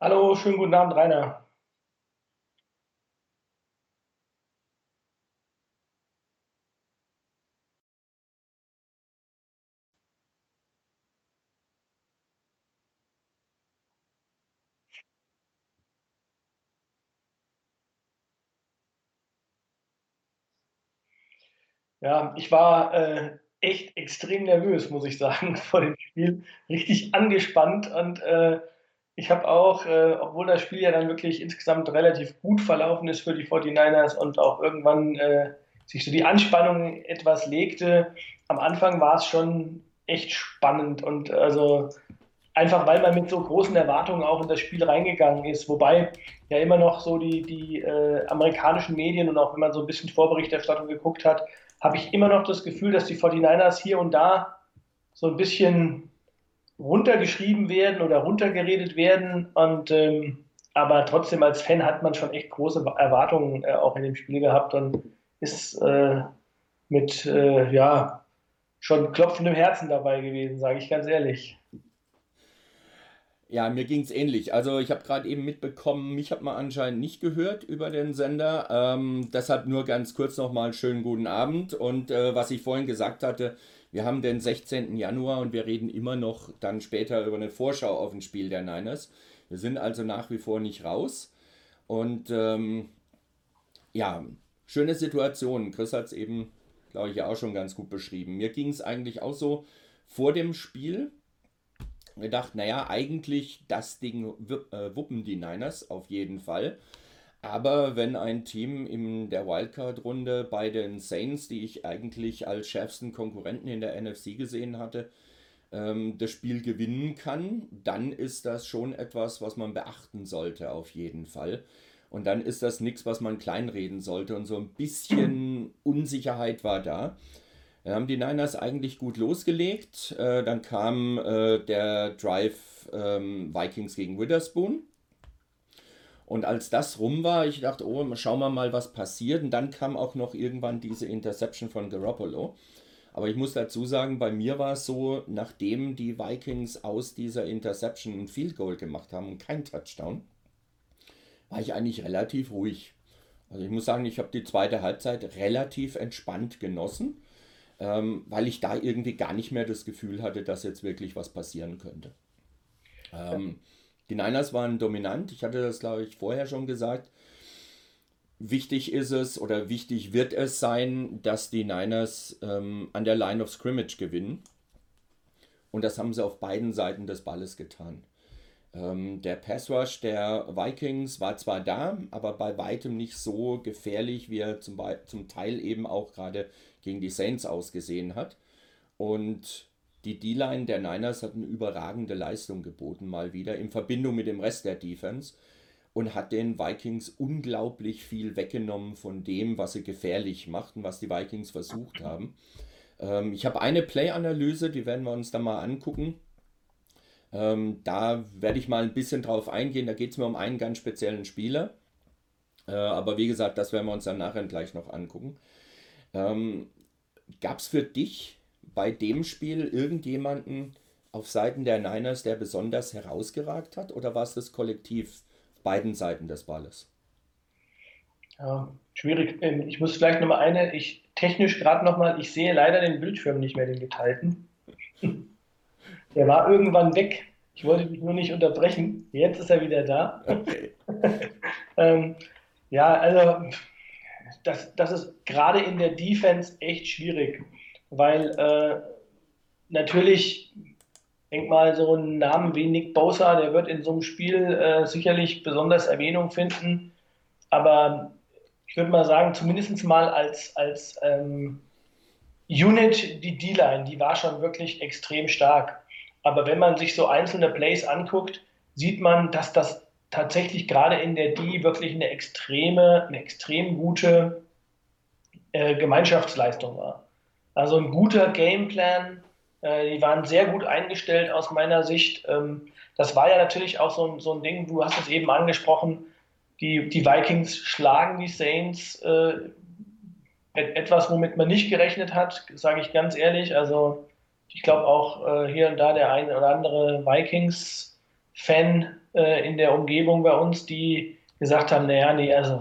Hallo, schönen guten Abend, Rainer. Ja, ich war äh, echt extrem nervös, muss ich sagen, vor dem Spiel. Richtig angespannt und äh, ich habe auch, äh, obwohl das Spiel ja dann wirklich insgesamt relativ gut verlaufen ist für die 49ers und auch irgendwann äh, sich so die Anspannung etwas legte, am Anfang war es schon echt spannend und also einfach weil man mit so großen Erwartungen auch in das Spiel reingegangen ist, wobei ja immer noch so die, die äh, amerikanischen Medien und auch wenn man so ein bisschen Vorberichterstattung geguckt hat, habe ich immer noch das Gefühl, dass die 49ers hier und da so ein bisschen runtergeschrieben werden oder runtergeredet werden. Und ähm, aber trotzdem als Fan hat man schon echt große Erwartungen äh, auch in dem Spiel gehabt und ist äh, mit äh, ja schon klopfendem Herzen dabei gewesen, sage ich ganz ehrlich. Ja, mir ging es ähnlich. Also ich habe gerade eben mitbekommen, mich hat man anscheinend nicht gehört über den Sender. Ähm, deshalb nur ganz kurz nochmal einen schönen guten Abend. Und äh, was ich vorhin gesagt hatte, wir haben den 16. Januar und wir reden immer noch dann später über eine Vorschau auf ein Spiel der Niners. Wir sind also nach wie vor nicht raus. Und ähm, ja, schöne Situation. Chris hat es eben, glaube ich, auch schon ganz gut beschrieben. Mir ging es eigentlich auch so vor dem Spiel gedacht, naja, eigentlich das Ding äh, wuppen die Niners auf jeden Fall. Aber wenn ein Team in der Wildcard-Runde bei den Saints, die ich eigentlich als schärfsten Konkurrenten in der NFC gesehen hatte, ähm, das Spiel gewinnen kann, dann ist das schon etwas, was man beachten sollte, auf jeden Fall. Und dann ist das nichts, was man kleinreden sollte. Und so ein bisschen Unsicherheit war da. Dann haben die Niners eigentlich gut losgelegt. Äh, dann kam äh, der Drive ähm, Vikings gegen Witherspoon. Und als das rum war, ich dachte, oh, schauen wir mal, was passiert. Und dann kam auch noch irgendwann diese Interception von Garoppolo. Aber ich muss dazu sagen, bei mir war es so, nachdem die Vikings aus dieser Interception ein Field Goal gemacht haben und kein Touchdown, war ich eigentlich relativ ruhig. Also ich muss sagen, ich habe die zweite Halbzeit relativ entspannt genossen, ähm, weil ich da irgendwie gar nicht mehr das Gefühl hatte, dass jetzt wirklich was passieren könnte. Ähm, die Niners waren dominant. Ich hatte das, glaube ich, vorher schon gesagt. Wichtig ist es oder wichtig wird es sein, dass die Niners ähm, an der Line of Scrimmage gewinnen. Und das haben sie auf beiden Seiten des Balles getan. Ähm, der Pass Rush der Vikings war zwar da, aber bei weitem nicht so gefährlich, wie er zum, zum Teil eben auch gerade gegen die Saints ausgesehen hat. Und die D-Line der Niners hat eine überragende Leistung geboten, mal wieder in Verbindung mit dem Rest der Defense und hat den Vikings unglaublich viel weggenommen von dem, was sie gefährlich machten, was die Vikings versucht haben. Ähm, ich habe eine Play-Analyse, die werden wir uns dann mal angucken. Ähm, da werde ich mal ein bisschen drauf eingehen. Da geht es mir um einen ganz speziellen Spieler. Äh, aber wie gesagt, das werden wir uns dann nachher gleich noch angucken. Ähm, Gab es für dich bei dem Spiel irgendjemanden auf Seiten der Niners, der besonders herausgeragt hat? Oder war es das Kollektiv beiden Seiten des Balles? Ja, schwierig. Ähm, ich muss vielleicht nochmal eine, ich technisch gerade nochmal, ich sehe leider den Bildschirm nicht mehr, den geteilten. Der war irgendwann weg. Ich wollte mich nur nicht unterbrechen. Jetzt ist er wieder da. Okay. ähm, ja, also das, das ist gerade in der Defense echt schwierig weil äh, natürlich, denk mal, so ein Namen wie Nick Bosa, der wird in so einem Spiel äh, sicherlich besonders Erwähnung finden, aber ich würde mal sagen, zumindest mal als, als ähm, Unit, die D-Line, die war schon wirklich extrem stark. Aber wenn man sich so einzelne Plays anguckt, sieht man, dass das tatsächlich gerade in der D wirklich eine extreme, eine extrem gute äh, Gemeinschaftsleistung war. Also ein guter Gameplan. Äh, die waren sehr gut eingestellt aus meiner Sicht. Ähm, das war ja natürlich auch so ein, so ein Ding, du hast es eben angesprochen, die, die Vikings schlagen die Saints. Äh, etwas, womit man nicht gerechnet hat, sage ich ganz ehrlich. Also ich glaube auch äh, hier und da der ein oder andere Vikings-Fan äh, in der Umgebung bei uns, die gesagt haben, naja, nee, also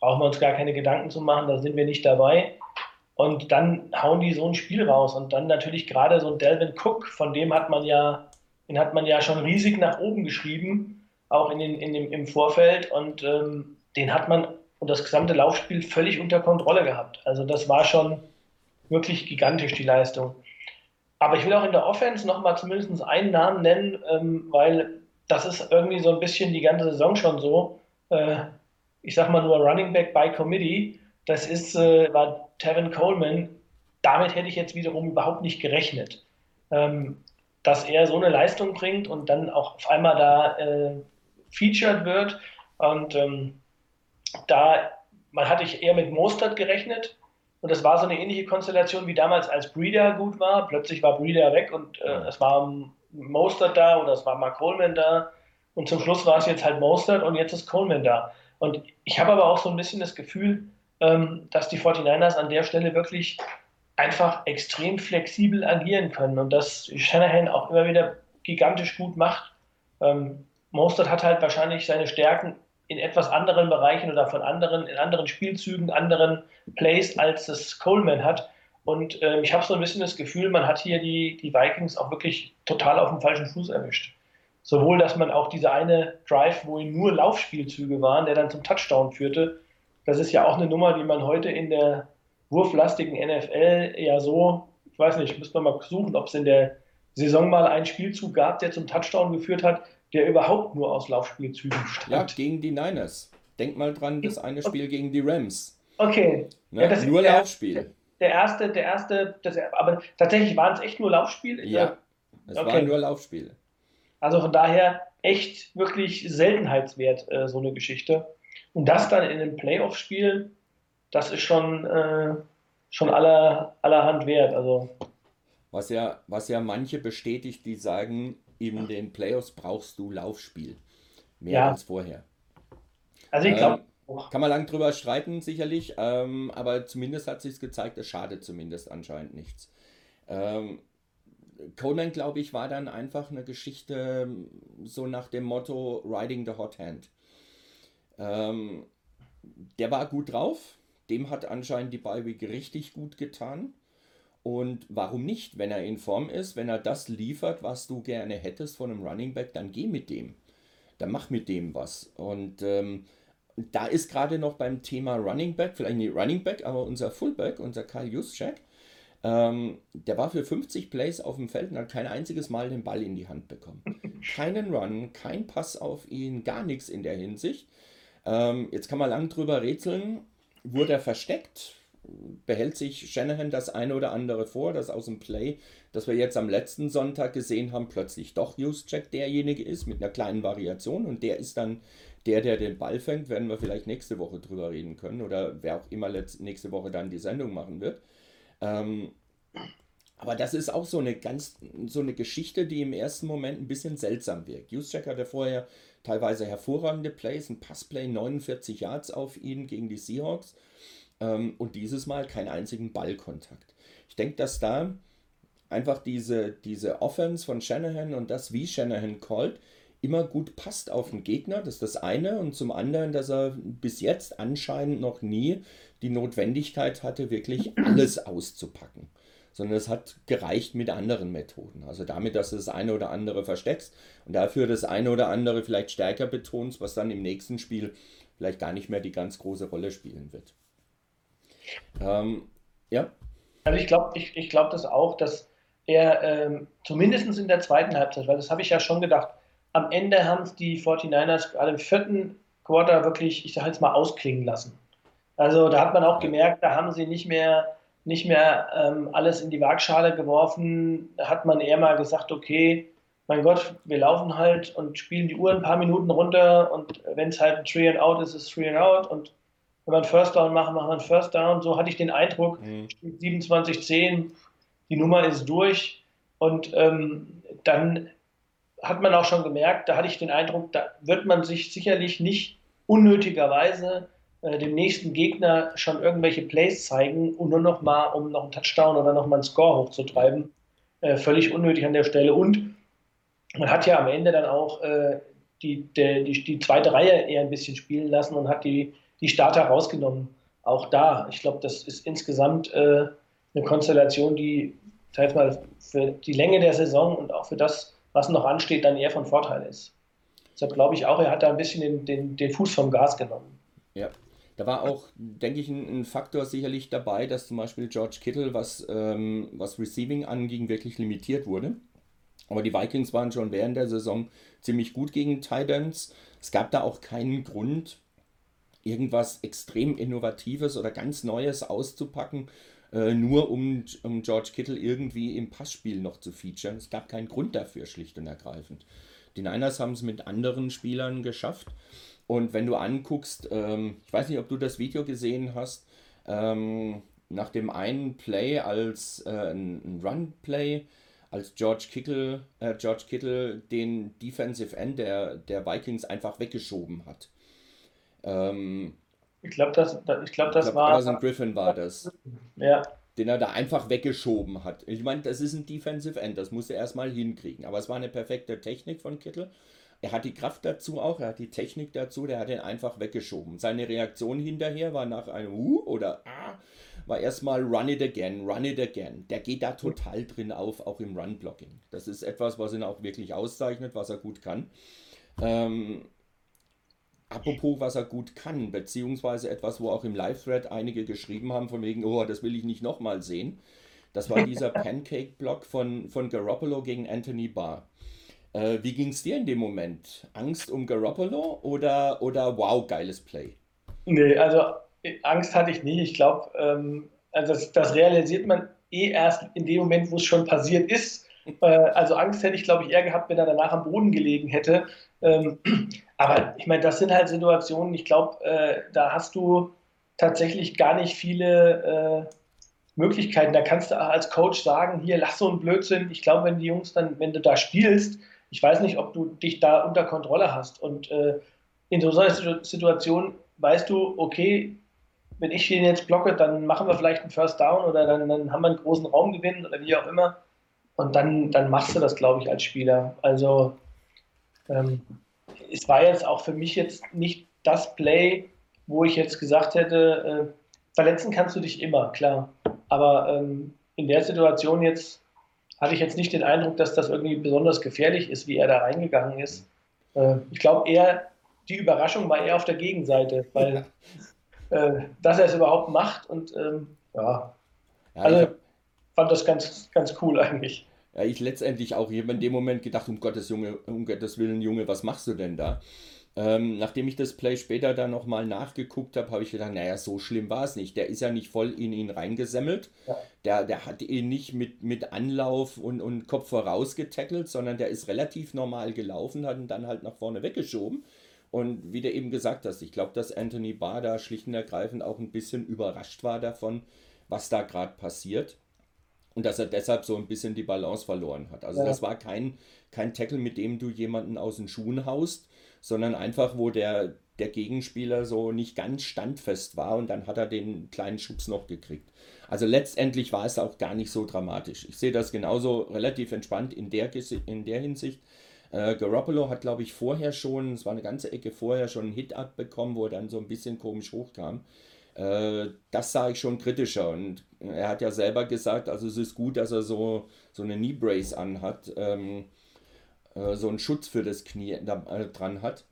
brauchen wir uns gar keine Gedanken zu machen, da sind wir nicht dabei. Und dann hauen die so ein Spiel raus. Und dann natürlich gerade so ein Delvin Cook, von dem hat man ja, den hat man ja schon riesig nach oben geschrieben, auch in den, in dem, im Vorfeld. Und ähm, den hat man und das gesamte Laufspiel völlig unter Kontrolle gehabt. Also das war schon wirklich gigantisch, die Leistung. Aber ich will auch in der Offense nochmal zumindest einen Namen nennen, ähm, weil das ist irgendwie so ein bisschen die ganze Saison schon so. Äh, ich sag mal nur Running Back by Committee. Das ist, äh, war Tevin Coleman. Damit hätte ich jetzt wiederum überhaupt nicht gerechnet. Ähm, dass er so eine Leistung bringt und dann auch auf einmal da äh, featured wird. Und ähm, da, man hatte ich eher mit Mostert gerechnet. Und das war so eine ähnliche Konstellation wie damals, als Breeder gut war. Plötzlich war Breeder weg und äh, es war Mostert da oder es war Mark Coleman da. Und zum Schluss war es jetzt halt Mostert und jetzt ist Coleman da. Und ich habe aber auch so ein bisschen das Gefühl, dass die 49ers an der Stelle wirklich einfach extrem flexibel agieren können und dass Shanahan auch immer wieder gigantisch gut macht. Ähm, Mostert hat halt wahrscheinlich seine Stärken in etwas anderen Bereichen oder von anderen, in anderen Spielzügen, anderen Plays, als es Coleman hat. Und äh, ich habe so ein bisschen das Gefühl, man hat hier die, die Vikings auch wirklich total auf dem falschen Fuß erwischt. Sowohl, dass man auch diese eine Drive, wo nur Laufspielzüge waren, der dann zum Touchdown führte, das ist ja auch eine Nummer, die man heute in der wurflastigen NFL ja so, ich weiß nicht, müsste man mal suchen, ob es in der Saison mal einen Spielzug gab, der zum Touchdown geführt hat, der überhaupt nur aus Laufspielzügen bestand. Ja, gegen die Niners. Denk mal dran, das eine Spiel gegen die Rams. Okay. Ne? Ja, nur der, Laufspiel. Der erste, der erste, das, aber tatsächlich waren es echt nur Laufspiele? Ja, es okay. waren nur Laufspiele. Also von daher echt wirklich Seltenheitswert, äh, so eine Geschichte. Und das dann in einem Playoff-Spiel, das ist schon, äh, schon aller, allerhand wert. Also. Was ja, was ja manche bestätigt, die sagen, in den Playoffs brauchst du Laufspiel. Mehr ja. als vorher. Also ich glaube, ähm, kann man lang drüber streiten, sicherlich, ähm, aber zumindest hat sich gezeigt, es schadet zumindest anscheinend nichts. Ähm, Conan, glaube ich, war dann einfach eine Geschichte so nach dem Motto Riding the Hot Hand. Ähm, der war gut drauf, dem hat anscheinend die Bi-Week richtig gut getan. Und warum nicht? Wenn er in Form ist, wenn er das liefert, was du gerne hättest von einem Running Back, dann geh mit dem. Dann mach mit dem was. Und ähm, da ist gerade noch beim Thema Running Back, vielleicht nicht Running Back, aber unser Fullback, unser Kyle Juszczyk, ähm, der war für 50 Plays auf dem Feld und hat kein einziges Mal den Ball in die Hand bekommen. Keinen Run, kein Pass auf ihn, gar nichts in der Hinsicht. Ähm, jetzt kann man lang drüber rätseln. Wurde er versteckt? behält sich Shanahan das eine oder andere vor, dass aus dem Play, das wir jetzt am letzten Sonntag gesehen haben, plötzlich doch Juszczyk derjenige ist mit einer kleinen Variation und der ist dann der, der den Ball fängt, werden wir vielleicht nächste Woche drüber reden können oder wer auch immer nächste Woche dann die Sendung machen wird. Ähm, aber das ist auch so eine ganz so eine Geschichte, die im ersten Moment ein bisschen seltsam wirkt. Juszczyk hatte vorher teilweise hervorragende Plays, ein Passplay 49 Yards auf ihn gegen die Seahawks ähm, und dieses Mal keinen einzigen Ballkontakt. Ich denke, dass da einfach diese, diese Offense von Shanahan und das, wie Shanahan callt, immer gut passt auf den Gegner. Das ist das eine. Und zum anderen, dass er bis jetzt anscheinend noch nie die Notwendigkeit hatte, wirklich alles auszupacken. Sondern es hat gereicht mit anderen Methoden. Also damit, dass du das eine oder andere versteckst und dafür das eine oder andere vielleicht stärker betonst, was dann im nächsten Spiel vielleicht gar nicht mehr die ganz große Rolle spielen wird. Ähm, ja. Also ich glaube ich, ich glaub das auch, dass er ähm, zumindest in der zweiten Halbzeit, weil das habe ich ja schon gedacht, am Ende haben es die 49ers gerade im vierten Quarter wirklich, ich sage jetzt mal, ausklingen lassen. Also da hat man auch gemerkt, da haben sie nicht mehr, nicht mehr ähm, alles in die Waagschale geworfen. Da hat man eher mal gesagt, okay, mein Gott, wir laufen halt und spielen die Uhr ein paar Minuten runter und wenn es halt ein Three and Out ist, ist es Three and Out und wenn wir einen First Down machen, machen wir einen First Down. So hatte ich den Eindruck, mhm. 27-10, die Nummer ist durch. Und ähm, dann hat man auch schon gemerkt, da hatte ich den Eindruck, da wird man sich sicherlich nicht unnötigerweise äh, dem nächsten Gegner schon irgendwelche Plays zeigen und nur noch mal, um noch einen Touchdown oder noch mal einen Score hochzutreiben. Äh, völlig unnötig an der Stelle. Und man hat ja am Ende dann auch äh, die, die, die, die zweite Reihe eher ein bisschen spielen lassen und hat die die Starter rausgenommen. Auch da, ich glaube, das ist insgesamt äh, eine Konstellation, die sag mal, für die Länge der Saison und auch für das, was noch ansteht, dann eher von Vorteil ist. Deshalb glaube ich auch, er hat da ein bisschen den, den, den Fuß vom Gas genommen. Ja, da war auch, denke ich, ein, ein, Faktor sicherlich dabei, dass zum Beispiel George Kittle, was, ähm, was Receiving anging, wirklich limitiert wurde. Aber die Vikings waren schon während der Saison ziemlich gut gegen Titans. Es gab da auch keinen Grund, irgendwas extrem Innovatives oder ganz Neues auszupacken, äh, nur um, um George Kittle irgendwie im Passspiel noch zu featuren. Es gab keinen Grund dafür, schlicht und ergreifend. Die Niners haben es mit anderen Spielern geschafft. Und wenn du anguckst, ähm, ich weiß nicht, ob du das Video gesehen hast, ähm, nach dem einen Play als äh, ein Run-Play, als George Kittle, äh, George Kittle den Defensive End der, der Vikings einfach weggeschoben hat. Ähm, ich glaube, das, ich glaub, das ich glaub, war. Anderson Griffin war das. Ja. Den er da einfach weggeschoben hat. Ich meine, das ist ein Defensive End, das musste er erstmal hinkriegen. Aber es war eine perfekte Technik von Kittel. Er hat die Kraft dazu auch, er hat die Technik dazu, der hat ihn einfach weggeschoben. Seine Reaktion hinterher war nach einem Uh oder Ah, war erstmal Run it again, run it again. Der geht da total drin auf, auch im Run-Blocking. Das ist etwas, was ihn auch wirklich auszeichnet, was er gut kann. Ähm, Apropos, was er gut kann, beziehungsweise etwas, wo auch im Live-Thread einige geschrieben haben, von wegen, oh, das will ich nicht nochmal sehen. Das war dieser Pancake-Block von, von Garoppolo gegen Anthony Barr. Äh, wie ging es dir in dem Moment? Angst um Garoppolo oder, oder wow, geiles Play? Nee, also Angst hatte ich nie. Ich glaube, ähm, also das, das realisiert man eh erst in dem Moment, wo es schon passiert ist. Äh, also Angst hätte ich, glaube ich, eher gehabt, wenn er danach am Boden gelegen hätte. Ähm, aber ich meine, das sind halt Situationen, ich glaube, äh, da hast du tatsächlich gar nicht viele äh, Möglichkeiten. Da kannst du als Coach sagen, hier, lass so einen Blödsinn. Ich glaube, wenn die Jungs dann, wenn du da spielst, ich weiß nicht, ob du dich da unter Kontrolle hast. Und äh, in so einer Situation weißt du, okay, wenn ich den jetzt blocke, dann machen wir vielleicht einen First Down oder dann, dann haben wir einen großen Raumgewinn oder wie auch immer. Und dann, dann machst du das, glaube ich, als Spieler. Also ähm, es war jetzt auch für mich jetzt nicht das Play, wo ich jetzt gesagt hätte, äh, verletzen kannst du dich immer, klar. Aber ähm, in der Situation jetzt hatte ich jetzt nicht den Eindruck, dass das irgendwie besonders gefährlich ist, wie er da reingegangen ist. Äh, ich glaube eher, die Überraschung war eher auf der Gegenseite, weil äh, dass er es überhaupt macht und ähm, ja. ja. also ich fand das ganz, ganz cool eigentlich. Ja, ich letztendlich auch in dem Moment gedacht, um Gottes Junge, um Gottes Willen, Junge, was machst du denn da? Ähm, nachdem ich das Play später dann nochmal nachgeguckt habe, habe ich gedacht, naja, so schlimm war es nicht. Der ist ja nicht voll in ihn reingesemmelt. Ja. Der, der hat ihn nicht mit, mit Anlauf und, und Kopf voraus getackelt, sondern der ist relativ normal gelaufen, hat ihn dann halt nach vorne weggeschoben. Und wie du eben gesagt hast, ich glaube, dass Anthony Barr da schlicht und ergreifend auch ein bisschen überrascht war davon, was da gerade passiert. Und dass er deshalb so ein bisschen die Balance verloren hat. Also ja. das war kein, kein Tackle, mit dem du jemanden aus den Schuhen haust, sondern einfach, wo der, der Gegenspieler so nicht ganz standfest war und dann hat er den kleinen Schubs noch gekriegt. Also letztendlich war es auch gar nicht so dramatisch. Ich sehe das genauso relativ entspannt in der, in der Hinsicht. Äh, Garoppolo hat, glaube ich, vorher schon, es war eine ganze Ecke vorher, schon einen Hit abbekommen, wo er dann so ein bisschen komisch hochkam. Äh, das sah ich schon kritischer und er hat ja selber gesagt, also es ist gut, dass er so, so eine Knee Brace anhat. Ähm, äh, so einen Schutz für das Knie da, äh, dran hat.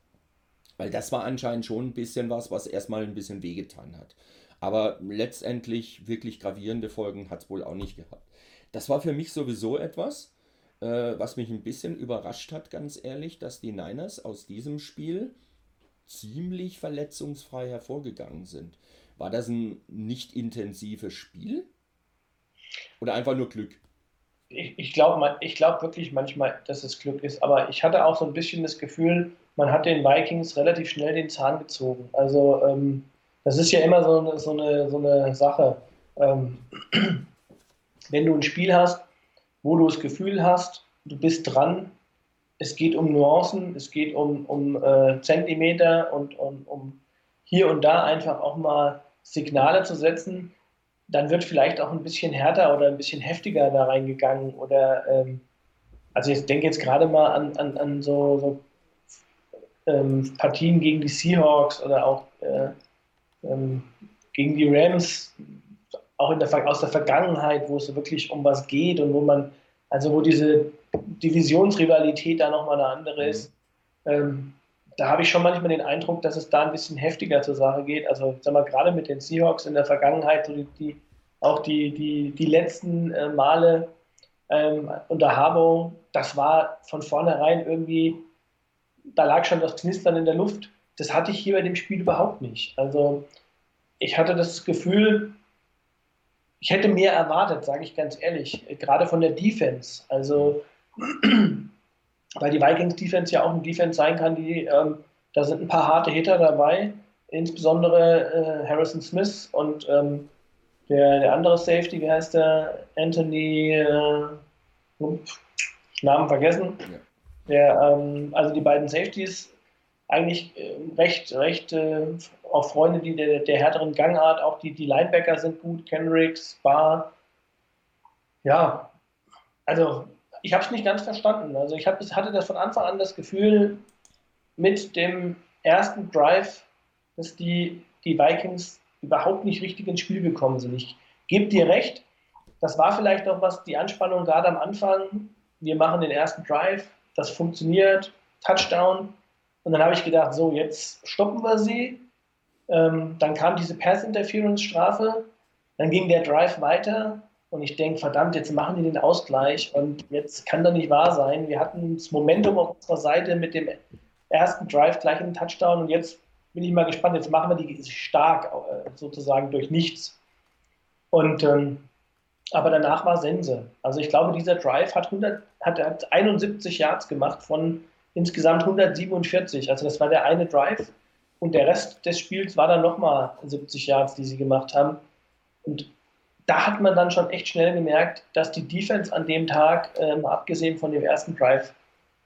Weil das war anscheinend schon ein bisschen was, was erstmal ein bisschen wehgetan hat. Aber letztendlich wirklich gravierende Folgen hat es wohl auch nicht gehabt. Das war für mich sowieso etwas, äh, was mich ein bisschen überrascht hat, ganz ehrlich, dass die Niners aus diesem Spiel ziemlich verletzungsfrei hervorgegangen sind. War das ein nicht intensives Spiel? Oder einfach nur Glück? Ich, ich glaube ich glaub wirklich manchmal, dass es Glück ist, aber ich hatte auch so ein bisschen das Gefühl, man hat den Vikings relativ schnell den Zahn gezogen. Also ähm, das ist ja immer so eine, so eine, so eine Sache. Ähm, wenn du ein Spiel hast, wo du das Gefühl hast, du bist dran, es geht um Nuancen, es geht um, um äh, Zentimeter und um, um hier und da einfach auch mal Signale zu setzen, dann wird vielleicht auch ein bisschen härter oder ein bisschen heftiger da reingegangen. Oder ähm, also ich denke jetzt gerade mal an, an, an so, so ähm, Partien gegen die Seahawks oder auch äh, ähm, gegen die Rams, auch in der, aus der Vergangenheit, wo es wirklich um was geht und wo man, also wo diese Divisionsrivalität da nochmal eine andere ist. Ähm, da habe ich schon manchmal den Eindruck, dass es da ein bisschen heftiger zur Sache geht. Also, ich sag mal, gerade mit den Seahawks in der Vergangenheit, so die, die auch die, die, die letzten äh, Male ähm, unter Harbour, das war von vornherein irgendwie, da lag schon das Knistern in der Luft. Das hatte ich hier bei dem Spiel überhaupt nicht. Also, ich hatte das Gefühl, ich hätte mehr erwartet, sage ich ganz ehrlich, gerade von der Defense. Also, weil die Vikings Defense ja auch eine Defense sein kann, die ähm, da sind ein paar harte Hitter dabei, insbesondere äh, Harrison Smith und ähm, der, der andere Safety, wie heißt der? Anthony, äh, Namen vergessen. Ja. Der, ähm, also die beiden Safeties eigentlich äh, recht, recht äh, auch Freunde die der, der härteren Gangart, auch die, die Linebacker sind gut, Kendricks, Barr. Ja, also ich habe es nicht ganz verstanden. Also ich hab, hatte das von Anfang an das Gefühl, mit dem ersten Drive, dass die, die Vikings überhaupt nicht richtig ins Spiel gekommen sind. Ich gebe dir recht, das war vielleicht auch was, die Anspannung gerade am Anfang. Wir machen den ersten Drive, das funktioniert, Touchdown. Und dann habe ich gedacht, so, jetzt stoppen wir sie. Ähm, dann kam diese Pass-Interference-Strafe. Dann ging der Drive weiter. Und ich denke, verdammt, jetzt machen die den Ausgleich und jetzt kann doch nicht wahr sein. Wir hatten das Momentum auf unserer Seite mit dem ersten Drive gleich den Touchdown und jetzt bin ich mal gespannt, jetzt machen wir die stark äh, sozusagen durch nichts. Und ähm, aber danach war Sense. Also ich glaube, dieser Drive hat, 100, hat, hat 71 Yards gemacht von insgesamt 147. Also das war der eine Drive und der Rest des Spiels war dann nochmal 70 Yards, die sie gemacht haben. Und da hat man dann schon echt schnell gemerkt, dass die Defense an dem Tag, ähm, abgesehen von dem ersten Drive,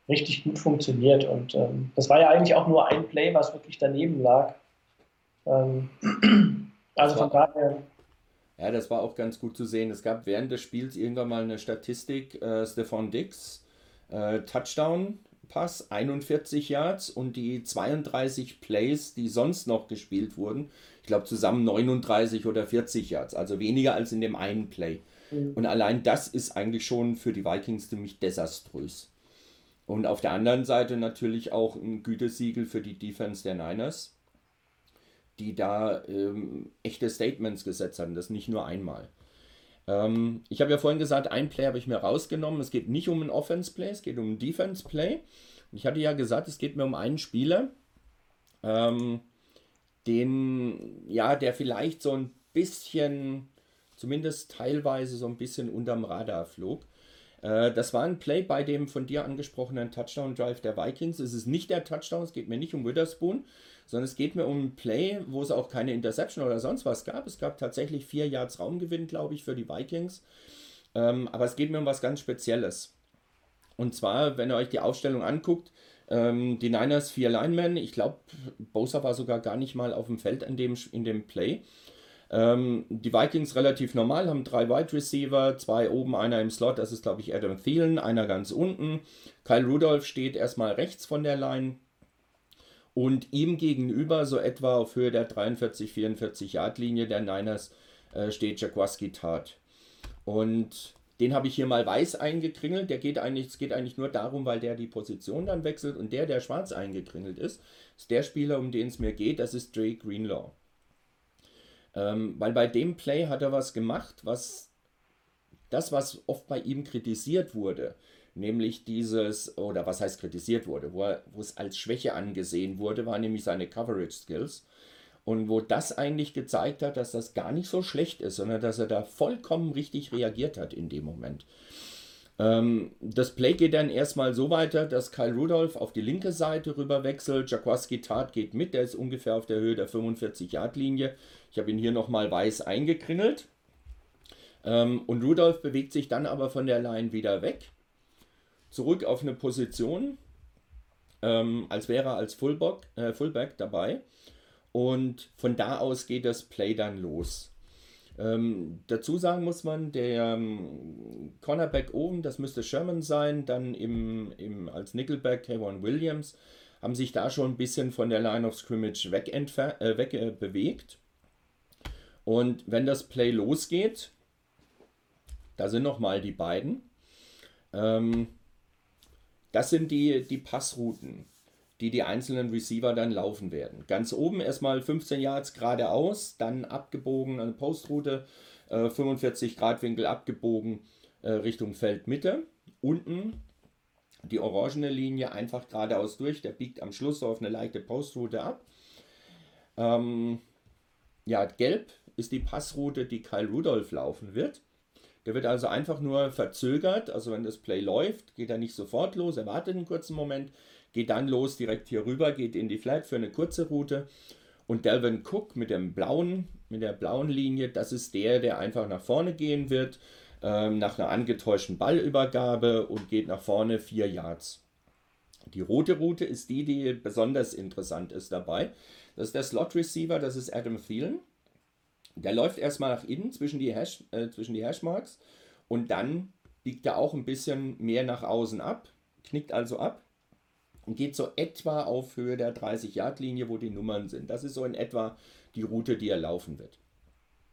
richtig gut funktioniert. Und ähm, das war ja eigentlich auch nur ein Play, was wirklich daneben lag. Ähm, also von daher. Ja, das war auch ganz gut zu sehen. Es gab während des Spiels irgendwann mal eine Statistik, äh, Stefan Dix, äh, Touchdown, Pass, 41 Yards und die 32 Plays, die sonst noch gespielt wurden, ich glaube zusammen 39 oder 40 Yards, also weniger als in dem einen Play. Mhm. Und allein das ist eigentlich schon für die Vikings ziemlich desaströs. Und auf der anderen Seite natürlich auch ein Gütesiegel für die Defense der Niners, die da ähm, echte Statements gesetzt haben, das nicht nur einmal. Ähm, ich habe ja vorhin gesagt, ein Play habe ich mir rausgenommen. Es geht nicht um ein Offense-Play, es geht um ein Defense-Play. Ich hatte ja gesagt, es geht mir um einen Spieler, ähm, den, ja, der vielleicht so ein bisschen, zumindest teilweise so ein bisschen unterm Radar flog. Äh, das war ein Play bei dem von dir angesprochenen Touchdown-Drive der Vikings. Es ist nicht der Touchdown, es geht mir nicht um Witherspoon, sondern es geht mir um ein Play, wo es auch keine Interception oder sonst was gab. Es gab tatsächlich vier Yards Raumgewinn, glaube ich, für die Vikings. Ähm, aber es geht mir um was ganz Spezielles. Und zwar, wenn ihr euch die Aufstellung anguckt, ähm, die Niners vier Linemen, ich glaube, Bosa war sogar gar nicht mal auf dem Feld in dem, in dem Play. Ähm, die Vikings relativ normal, haben drei Wide Receiver, zwei oben, einer im Slot, das ist glaube ich Adam Thielen, einer ganz unten. Kyle Rudolph steht erstmal rechts von der Line. Und ihm gegenüber, so etwa auf Höhe der 43, 44 Yard Linie der Niners, äh, steht Jaquaski Tart. Und den habe ich hier mal weiß eingekringelt. Der geht eigentlich, es geht eigentlich nur darum, weil der die Position dann wechselt. Und der, der schwarz eingekringelt ist, ist der Spieler, um den es mir geht. Das ist Drake Greenlaw. Ähm, weil bei dem Play hat er was gemacht, was das, was oft bei ihm kritisiert wurde, nämlich dieses, oder was heißt kritisiert wurde, wo, er, wo es als Schwäche angesehen wurde, war nämlich seine Coverage Skills. Und wo das eigentlich gezeigt hat, dass das gar nicht so schlecht ist, sondern dass er da vollkommen richtig reagiert hat in dem Moment. Ähm, das Play geht dann erstmal so weiter, dass Kyle Rudolph auf die linke Seite rüber wechselt. Jaquaski Tat geht mit, der ist ungefähr auf der Höhe der 45-Yard-Linie. Ich habe ihn hier nochmal weiß eingekringelt. Ähm, und Rudolph bewegt sich dann aber von der Line wieder weg. Zurück auf eine Position, ähm, als wäre er als Fullback, äh, Fullback dabei. Und von da aus geht das Play dann los. Ähm, dazu sagen muss man, der ähm, Cornerback oben, das müsste Sherman sein, dann im, im, als Nickelback Kayvon Williams, haben sich da schon ein bisschen von der Line of Scrimmage weg, äh, weg äh, bewegt. Und wenn das Play losgeht, da sind nochmal die beiden. Ähm, das sind die, die Passrouten die die einzelnen Receiver dann laufen werden. Ganz oben erstmal 15 Yards geradeaus, dann abgebogen eine Postroute, äh, 45 Grad Winkel abgebogen äh, Richtung Feldmitte. Unten die orangene Linie einfach geradeaus durch, der biegt am Schluss auf eine leichte Postroute ab. Ähm, ja, gelb ist die Passroute, die Kyle Rudolph laufen wird. Der wird also einfach nur verzögert, also wenn das Play läuft, geht er nicht sofort los, er wartet einen kurzen Moment, geht dann los direkt hier rüber, geht in die Flat für eine kurze Route. Und Delvin Cook mit dem blauen, mit der blauen Linie, das ist der, der einfach nach vorne gehen wird, ähm, nach einer angetäuschten Ballübergabe und geht nach vorne vier Yards. Die rote Route ist die, die besonders interessant ist dabei. Das ist der Slot Receiver, das ist Adam Thielen. Der läuft erstmal nach innen zwischen die, Hash, äh, zwischen die Hashmarks und dann biegt er auch ein bisschen mehr nach außen ab, knickt also ab und geht so etwa auf Höhe der 30-Yard-Linie, wo die Nummern sind. Das ist so in etwa die Route, die er laufen wird.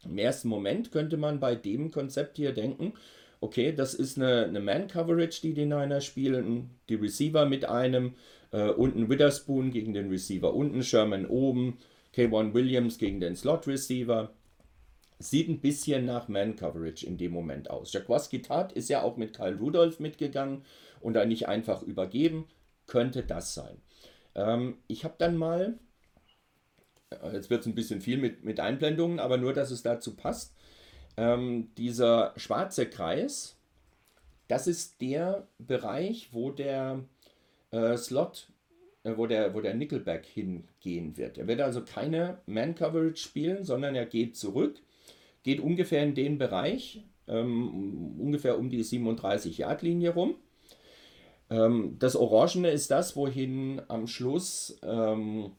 Im ersten Moment könnte man bei dem Konzept hier denken, okay, das ist eine, eine Man-Coverage, die die Niners spielen, die Receiver mit einem, äh, unten Witherspoon gegen den Receiver unten, Sherman oben, K1 Williams gegen den Slot-Receiver. Sieht ein bisschen nach Man-Coverage in dem Moment aus. Jaquaski Tat ist ja auch mit Kyle Rudolph mitgegangen und da nicht einfach übergeben könnte das sein. Ähm, ich habe dann mal, äh, jetzt wird es ein bisschen viel mit, mit Einblendungen, aber nur, dass es dazu passt. Ähm, dieser schwarze Kreis, das ist der Bereich, wo der äh, Slot, äh, wo, der, wo der Nickelback hingehen wird. Er wird also keine Man-Coverage spielen, sondern er geht zurück, geht ungefähr in den Bereich, ähm, ungefähr um die 37-Yard-Linie rum Ähm, das Orangene ist das, wohin am Schluss ähm,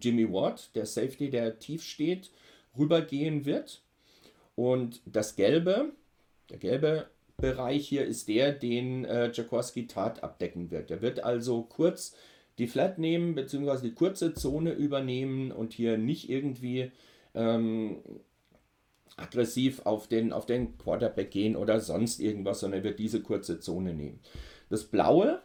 Jimmy Watt, der Safety, der tief steht, rübergehen wird. Und das Gelbe, der gelbe Bereich hier ist der, den äh, Jaworski Tat abdecken wird. Er wird also kurz die Flat nehmen, beziehungsweise die kurze Zone übernehmen und hier nicht irgendwie ähm, aggressiv auf den, auf den Quarterback gehen oder sonst irgendwas, sondern er wird diese kurze Zone nehmen. Das Blaue,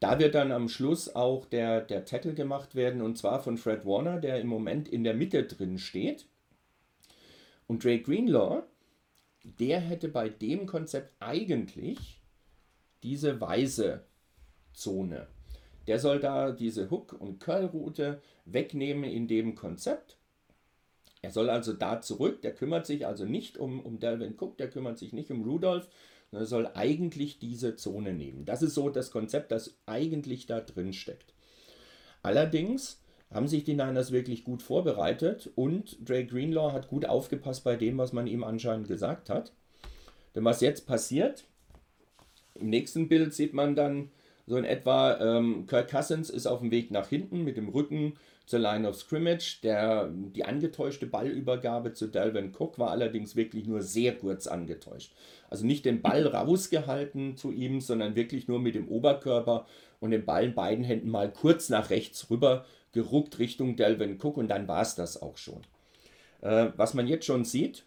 da wird dann am Schluss auch der, der Tackle gemacht werden und zwar von Fred Warner, der im Moment in der Mitte drin steht. Und Drake Greenlaw, der hätte bei dem Konzept eigentlich diese weiße Zone. Der soll da diese Hook- und Curl-Route wegnehmen in dem Konzept. Er soll also da zurück, der kümmert sich also nicht um, um Delvin Cook, der kümmert sich nicht um Rudolph, sondern soll eigentlich diese Zone nehmen. Das ist so das Konzept, das eigentlich da drin steckt. Allerdings haben sich die Niners wirklich gut vorbereitet und Dre Greenlaw hat gut aufgepasst bei dem, was man ihm anscheinend gesagt hat. Denn was jetzt passiert, im nächsten Bild sieht man dann so in etwa, ähm, Kirk Cousins ist auf dem Weg nach hinten mit dem Rücken zur Line of Scrimmage. Der, die angetäuschte Ballübergabe zu Delvin Cook war allerdings wirklich nur sehr kurz angetäuscht. Also nicht den Ball rausgehalten zu ihm, sondern wirklich nur mit dem Oberkörper und den Ball in beiden Händen mal kurz nach rechts rüber geruckt Richtung Delvin Cook und dann war es das auch schon. Äh, was man jetzt schon sieht,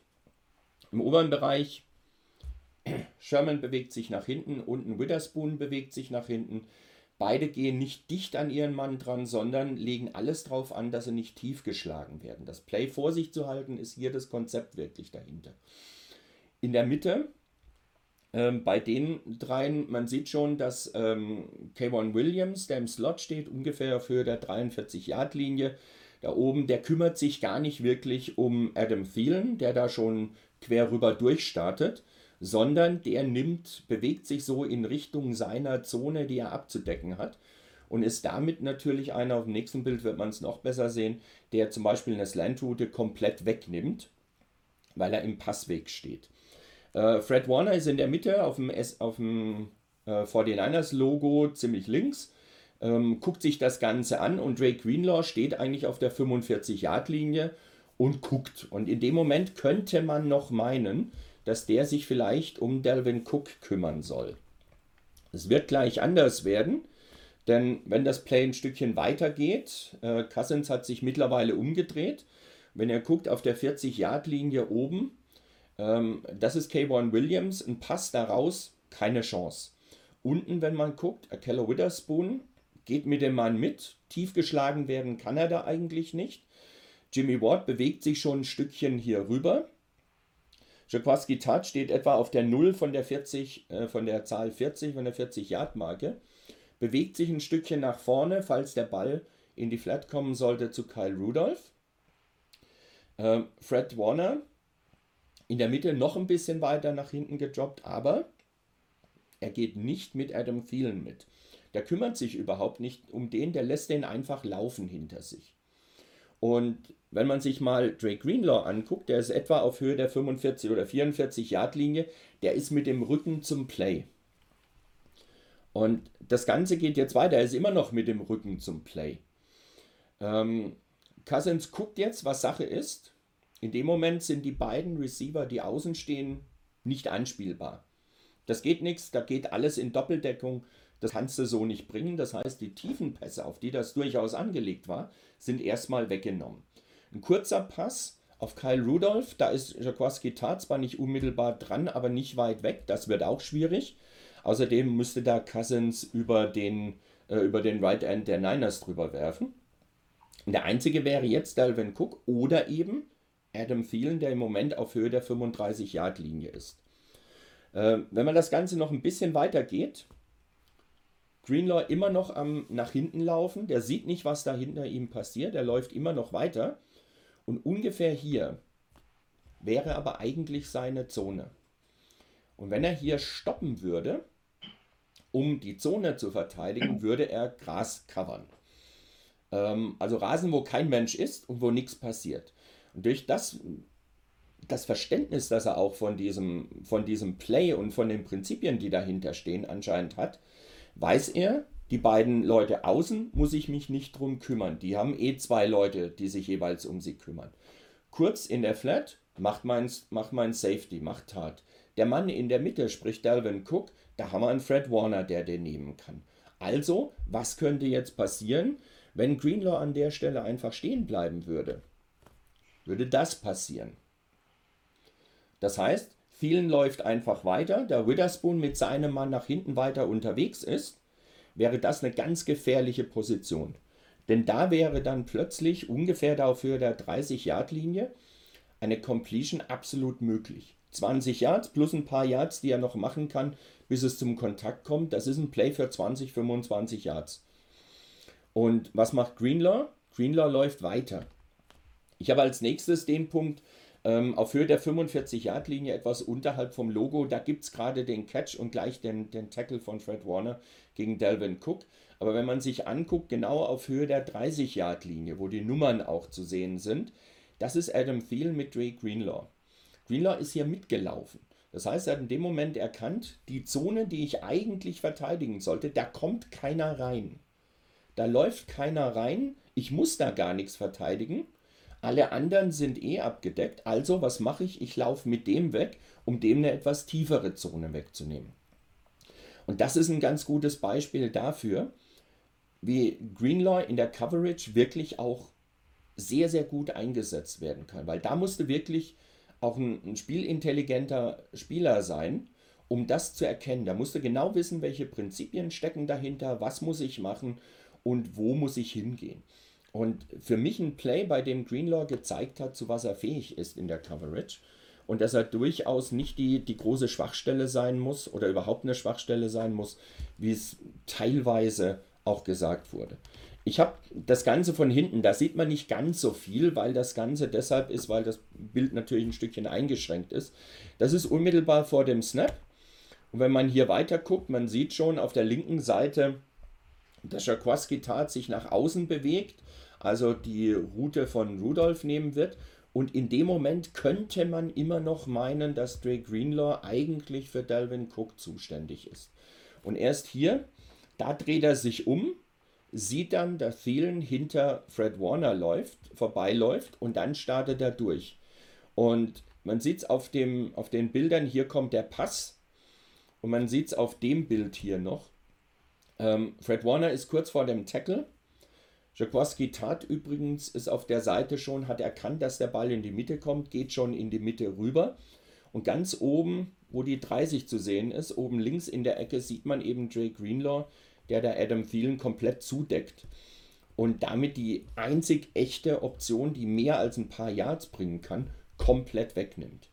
im oberen Bereich, Sherman bewegt sich nach hinten, unten Witherspoon bewegt sich nach hinten. Beide gehen nicht dicht an ihren Mann dran, sondern legen alles darauf an, dass sie nicht tief geschlagen werden. Das Play vor sich zu halten, ist hier das Konzept wirklich dahinter. In der Mitte, ähm, bei den dreien, man sieht schon, dass ähm, Kayvon Williams, der im Slot steht, ungefähr für der 43-Yard-Linie, da oben, der kümmert sich gar nicht wirklich um Adam Thielen, der da schon quer rüber durchstartet, sondern der nimmt, bewegt sich so in Richtung seiner Zone, die er abzudecken hat und ist damit natürlich einer, auf dem nächsten Bild wird man es noch besser sehen, der zum Beispiel eine Slant-Route komplett wegnimmt, weil er im Passweg steht. Äh, Fred Warner ist in der Mitte auf dem, S auf dem äh, 49ers-Logo ziemlich links, ähm, guckt sich das Ganze an und Drake Greenlaw steht eigentlich auf der 45-Yard-Linie und guckt. Und in dem Moment könnte man noch meinen, dass der sich vielleicht um Delvin Cook kümmern soll. Es wird gleich anders werden, denn wenn das Play ein Stückchen weitergeht, äh, Cousins hat sich mittlerweile umgedreht. Wenn er guckt auf der 40-Yard-Linie oben, ähm, das ist Kayvon Williams, ein Pass daraus, keine Chance. Unten, wenn man guckt, Akello Witherspoon geht mit dem Mann mit. Tief geschlagen werden kann er da eigentlich nicht. Jimmy Ward bewegt sich schon ein Stückchen hier rüber. Jaworski Tat steht etwa auf der 0 von der 40, äh, von der Zahl 40, von der 40-Yard-Marke, bewegt sich ein Stückchen nach vorne, falls der Ball in die Flat kommen sollte, zu Kyle Rudolph. Äh, Fred Warner in der Mitte noch ein bisschen weiter nach hinten gedroppt, aber er geht nicht mit Adam Thielen mit. Der kümmert sich überhaupt nicht um den, der lässt den einfach laufen hinter sich. Und wenn man sich mal Drake Greenlaw anguckt, der ist etwa auf Höhe der 45 oder 44 Yard Linie, der ist mit dem Rücken zum Play. Und das Ganze geht jetzt weiter, er ist immer noch mit dem Rücken zum Play. Ähm, Cousins guckt jetzt, was Sache ist. In dem Moment sind die beiden Receiver, die außen stehen, nicht anspielbar. Das geht nichts, da geht alles in Doppeldeckung. Das kannst du so nicht bringen. Das heißt, die tiefen Pässe, auf die das durchaus angelegt war, sind erstmal weggenommen. Ein kurzer Pass auf Kyle Rudolph, da ist Jaworski Tat zwar nicht unmittelbar dran, aber nicht weit weg. Das wird auch schwierig. Außerdem müsste da Cousins über den, äh, über den Right End der Niners drüber werfen. Der einzige wäre jetzt Dalvin Cook oder eben Adam Thielen, der im Moment auf Höhe der 35-Yard-Linie ist. Äh, wenn man das Ganze noch ein bisschen weiter geht, Greenlaw immer noch am nach hinten laufen, der sieht nicht, was da hinter ihm passiert, der läuft immer noch weiter. Und ungefähr hier wäre aber eigentlich seine Zone. Und wenn er hier stoppen würde, um die Zone zu verteidigen, würde er Gras covern. Ähm, also Rasen, wo kein Mensch ist und wo nichts passiert. Und durch das, das Verständnis, das er auch von diesem, von diesem Play und von den Prinzipien, die dahinter stehen, anscheinend hat, weiß er, die beiden Leute außen muss ich mich nicht drum kümmern. Die haben eh zwei Leute, die sich jeweils um sie kümmern. Kurz in der Flat macht mein, macht mein Safety, macht Tat. Der Mann in der Mitte, sprich Dalvin Cook, da haben wir einen Fred Warner, der den nehmen kann. Also, was könnte jetzt passieren, wenn Greenlaw an der Stelle einfach stehen bleiben würde? Würde das passieren? Das heißt, vielen läuft einfach weiter, da Witherspoon mit seinem Mann nach hinten weiter unterwegs ist wäre das eine ganz gefährliche Position. Denn da wäre dann plötzlich ungefähr dafür der 30-Yard-Linie eine Completion absolut möglich. 20 Yards plus ein paar Yards, die er noch machen kann, bis es zum Kontakt kommt. Das ist ein Play für 20, 25 Yards. Und was macht Greenlaw? Greenlaw läuft weiter. Ich habe als nächstes den Punkt, ähm, auf Höhe der 45-Yard-Linie, etwas unterhalb vom Logo, da gibt es gerade den Catch und gleich den, den Tackle von Fred Warner gegen Delvin Cook. Aber wenn man sich anguckt, genau auf Höhe der 30-Yard-Linie, wo die Nummern auch zu sehen sind, das ist Adam Thielen mit Dre Greenlaw. Greenlaw ist hier mitgelaufen. Das heißt, er hat in dem Moment erkannt, die Zone, die ich eigentlich verteidigen sollte, da kommt keiner rein. Da läuft keiner rein, ich muss da gar nichts verteidigen. Alle anderen sind eh abgedeckt. Also, was mache ich? Ich laufe mit dem weg, um dem eine etwas tiefere Zone wegzunehmen. Und das ist ein ganz gutes Beispiel dafür, wie Greenlaw in der Coverage wirklich auch sehr, sehr gut eingesetzt werden kann. Weil da musste wirklich auch ein, ein spielintelligenter Spieler sein, um das zu erkennen. Da musste genau wissen, welche Prinzipien stecken dahinter, was muss ich machen und wo muss ich hingehen. Und für mich ein Play, bei dem Greenlaw gezeigt hat, zu was er fähig ist in der Coverage. Und dass er durchaus nicht die, die große Schwachstelle sein muss oder überhaupt eine Schwachstelle sein muss, wie es teilweise auch gesagt wurde. Ich habe das Ganze von hinten, da sieht man nicht ganz so viel, weil das Ganze deshalb ist, weil das Bild natürlich ein Stückchen eingeschränkt ist. Das ist unmittelbar vor dem Snap. Und wenn man hier weiter guckt, man sieht schon auf der linken Seite, dass Tat sich nach außen bewegt also die Route von Rudolph nehmen wird. Und in dem Moment könnte man immer noch meinen, dass Drake Greenlaw eigentlich für Delvin Cook zuständig ist. Und erst hier, da dreht er sich um, sieht dann, dass Thielen hinter Fred Warner läuft, vorbeiläuft und dann startet er durch. Und man sieht es auf, auf den Bildern, hier kommt der Pass und man sieht es auf dem Bild hier noch. Ähm, Fred Warner ist kurz vor dem Tackle Jaquaski tat übrigens, ist auf der Seite schon, hat erkannt, dass der Ball in die Mitte kommt, geht schon in die Mitte rüber. Und ganz oben, wo die 30 zu sehen ist, oben links in der Ecke sieht man eben Drake Greenlaw, der da Adam Thielen komplett zudeckt. Und damit die einzig echte Option, die mehr als ein paar Yards bringen kann, komplett wegnimmt.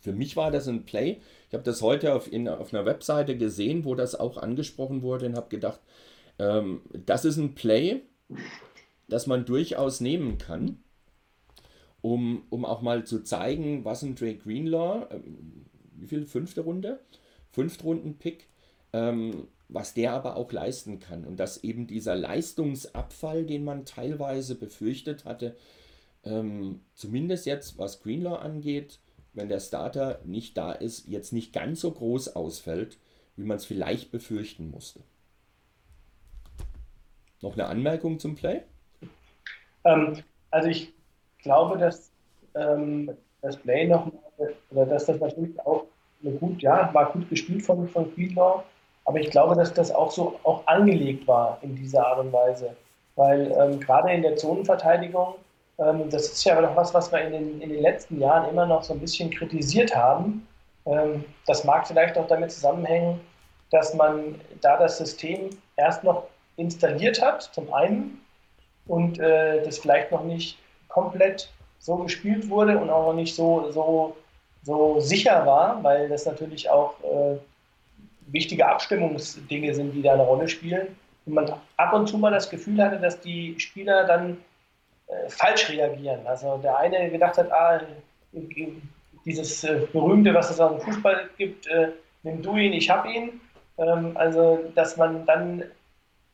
Für mich war das ein Play. Ich habe das heute auf, in, auf einer Webseite gesehen, wo das auch angesprochen wurde und habe gedacht, ähm, das ist ein Play, das man durchaus nehmen kann, um, um auch mal zu zeigen, was ein Drake Greenlaw, ähm, wie viel? Fünfte Runde? Fünftrunden-Pick, ähm, was der aber auch leisten kann. Und dass eben dieser Leistungsabfall, den man teilweise befürchtet hatte, ähm, zumindest jetzt was Greenlaw angeht, wenn der Starter nicht da ist, jetzt nicht ganz so groß ausfällt, wie man es vielleicht befürchten musste. Noch eine Anmerkung zum Play? Ähm, also ich glaube, dass ähm, das Play noch, oder dass das natürlich auch gut, ja, war gut gespielt von, von Greenlaw, aber ich glaube, dass das auch so auch angelegt war in dieser Art und Weise. Weil ähm, gerade in der Zonenverteidigung, ähm, das ist ja noch was, was wir in den, in den letzten Jahren immer noch so ein bisschen kritisiert haben. Ähm, das mag vielleicht auch damit zusammenhängen, dass man da das System erst noch installiert hat, zum einen, und äh, das vielleicht noch nicht komplett so gespielt wurde und auch noch nicht so, so, so sicher war, weil das natürlich auch äh, wichtige Abstimmungsdinge sind, die da eine Rolle spielen. Und man ab und zu mal das Gefühl hatte, dass die Spieler dann äh, falsch reagieren. Also der eine gedacht hat, ah, dieses äh, berühmte, was es auch im Fußball gibt, äh, nimm du ihn, ich hab ihn. Ähm, also dass man dann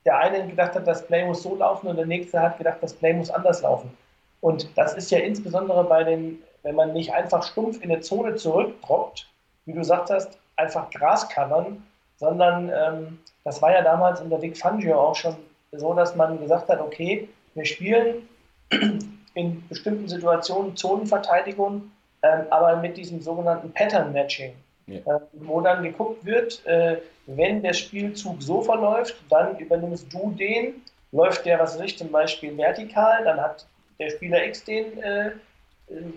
der eine gedacht hat, das Play muss so laufen und der nächste hat gedacht, das Play muss anders laufen. Und das ist ja insbesondere bei den, wenn man nicht einfach stumpf in eine Zone zurückdroppt, wie du gesagt hast, einfach Gras covern, sondern ähm, das war ja damals in der Vic Fangio auch schon so, dass man gesagt hat, okay, wir spielen in bestimmten Situationen Zonenverteidigung, ähm, aber mit diesem sogenannten Pattern Matching, ja. äh, wo dann geguckt wird, äh, wenn der Spielzug so verläuft, dann übernimmst du den, läuft der, was weiß zum Beispiel vertikal, dann hat der Spieler X den, äh,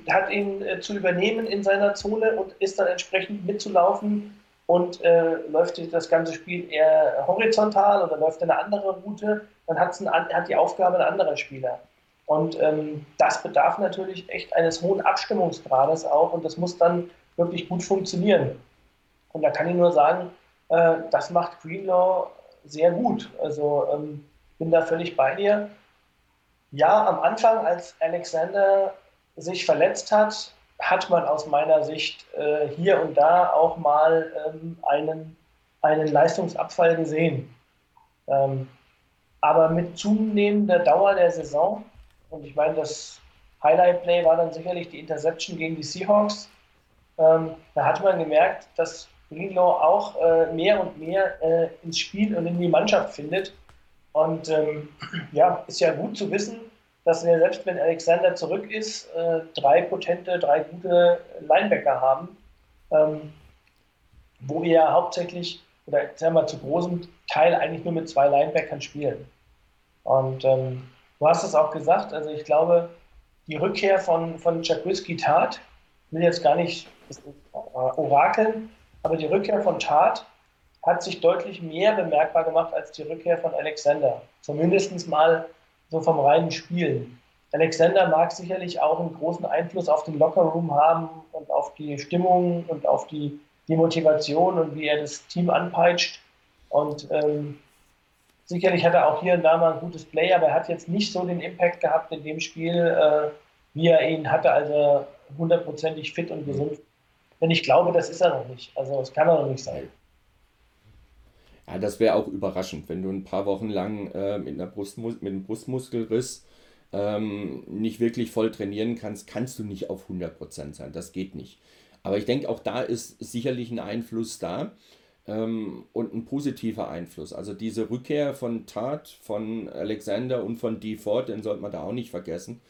hat ihn äh, zu übernehmen in seiner Zone und ist dann entsprechend mitzulaufen und äh, läuft das ganze Spiel eher horizontal oder läuft eine andere Route, dann ein, hat die Aufgabe ein anderer Spieler. Und ähm, das bedarf natürlich echt eines hohen Abstimmungsgrades auch und das muss dann wirklich gut funktionieren. Und da kann ich nur sagen, äh, das macht Greenlaw sehr gut. Also ähm, bin da völlig bei dir. Ja, am Anfang, als Alexander sich verletzt hat, hat man aus meiner Sicht äh, hier und da auch mal ähm, einen, einen Leistungsabfall gesehen. Ähm, aber mit zunehmender Dauer der Saison und ich meine, das Highlight-Play war dann sicherlich die Interception gegen die Seahawks. Ähm, da hat man gemerkt, dass Greenlaw auch äh, mehr und mehr äh, ins Spiel und in die Mannschaft findet. Und ähm, ja, ist ja gut zu wissen, dass wir selbst wenn Alexander zurück ist, äh, drei potente, drei gute Linebacker haben, ähm, wo wir ja hauptsächlich oder sagen wir zu großem Teil eigentlich nur mit zwei Linebackern spielen. Und ähm, Du hast es auch gesagt, also ich glaube, die Rückkehr von, von Czapulski Tat, will jetzt gar nicht orakeln, aber die Rückkehr von Tat hat sich deutlich mehr bemerkbar gemacht als die Rückkehr von Alexander. Zumindest mal so vom reinen Spielen. Alexander mag sicherlich auch einen großen Einfluss auf den Lockerroom haben und auf die Stimmung und auf die, die Motivation und wie er das Team anpeitscht. Und ähm, Sicherlich hat er auch hier und da mal ein gutes Play, aber er hat jetzt nicht so den Impact gehabt in dem Spiel, äh, wie er ihn hatte, als er hundertprozentig fit und gesund. Denn ich glaube, das ist er noch nicht. Also das kann er noch nicht sein. Ja, das wäre auch überraschend, wenn du ein paar Wochen lang äh, mit, einer Brustmus mit einem Brustmuskelriss ähm, nicht wirklich voll trainieren kannst, kannst du nicht auf 100% sein. Das geht nicht. Aber ich denke, auch da ist sicherlich ein Einfluss da ähm, und ein positiver Einfluss. Also diese Rückkehr von Tat, von Alexander und von D. Ford, den sollte man da auch nicht vergessen,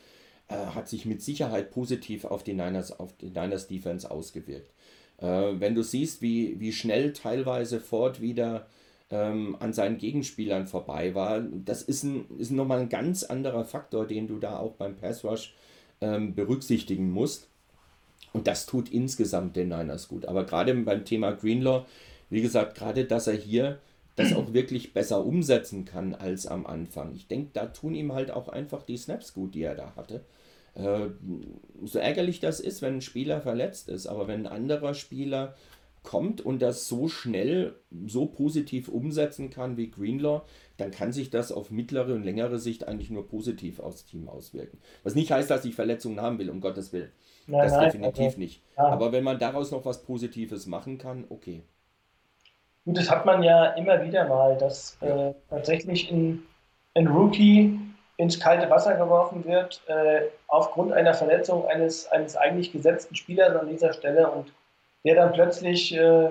äh, hat sich mit Sicherheit positiv auf die Niners, auf die Niners Defense ausgewirkt. Äh, wenn du siehst, wie, wie schnell teilweise Ford wieder ähm, an seinen Gegenspielern vorbei war, das ist, ein, ist nochmal ein ganz anderer Faktor, den du da auch beim Pass Rush ähm, berücksichtigen musst. Und das tut insgesamt den Niners gut. Aber gerade beim Thema Greenlaw, wie gesagt, gerade, dass er hier das auch wirklich besser umsetzen kann als am Anfang. Ich denke, da tun ihm halt auch einfach die Snaps gut, die er da hatte. Äh, so ärgerlich das ist, wenn ein Spieler verletzt ist, aber wenn ein anderer Spieler kommt und das so schnell, so positiv umsetzen kann wie Greenlaw, dann kann sich das auf mittlere und längere Sicht eigentlich nur positiv aufs Team auswirken. Was nicht heißt, dass ich Verletzungen haben will, um Gottes Willen. Nein, das nein, definitiv okay. nicht. Ja. Aber wenn man daraus noch was Positives machen kann, okay. Gut, das hat man ja immer wieder mal, dass äh, tatsächlich ein, ein Rookie ins kalte Wasser geworfen wird, äh, aufgrund einer Verletzung eines, eines eigentlich gesetzten Spielers an dieser Stelle und der dann plötzlich äh,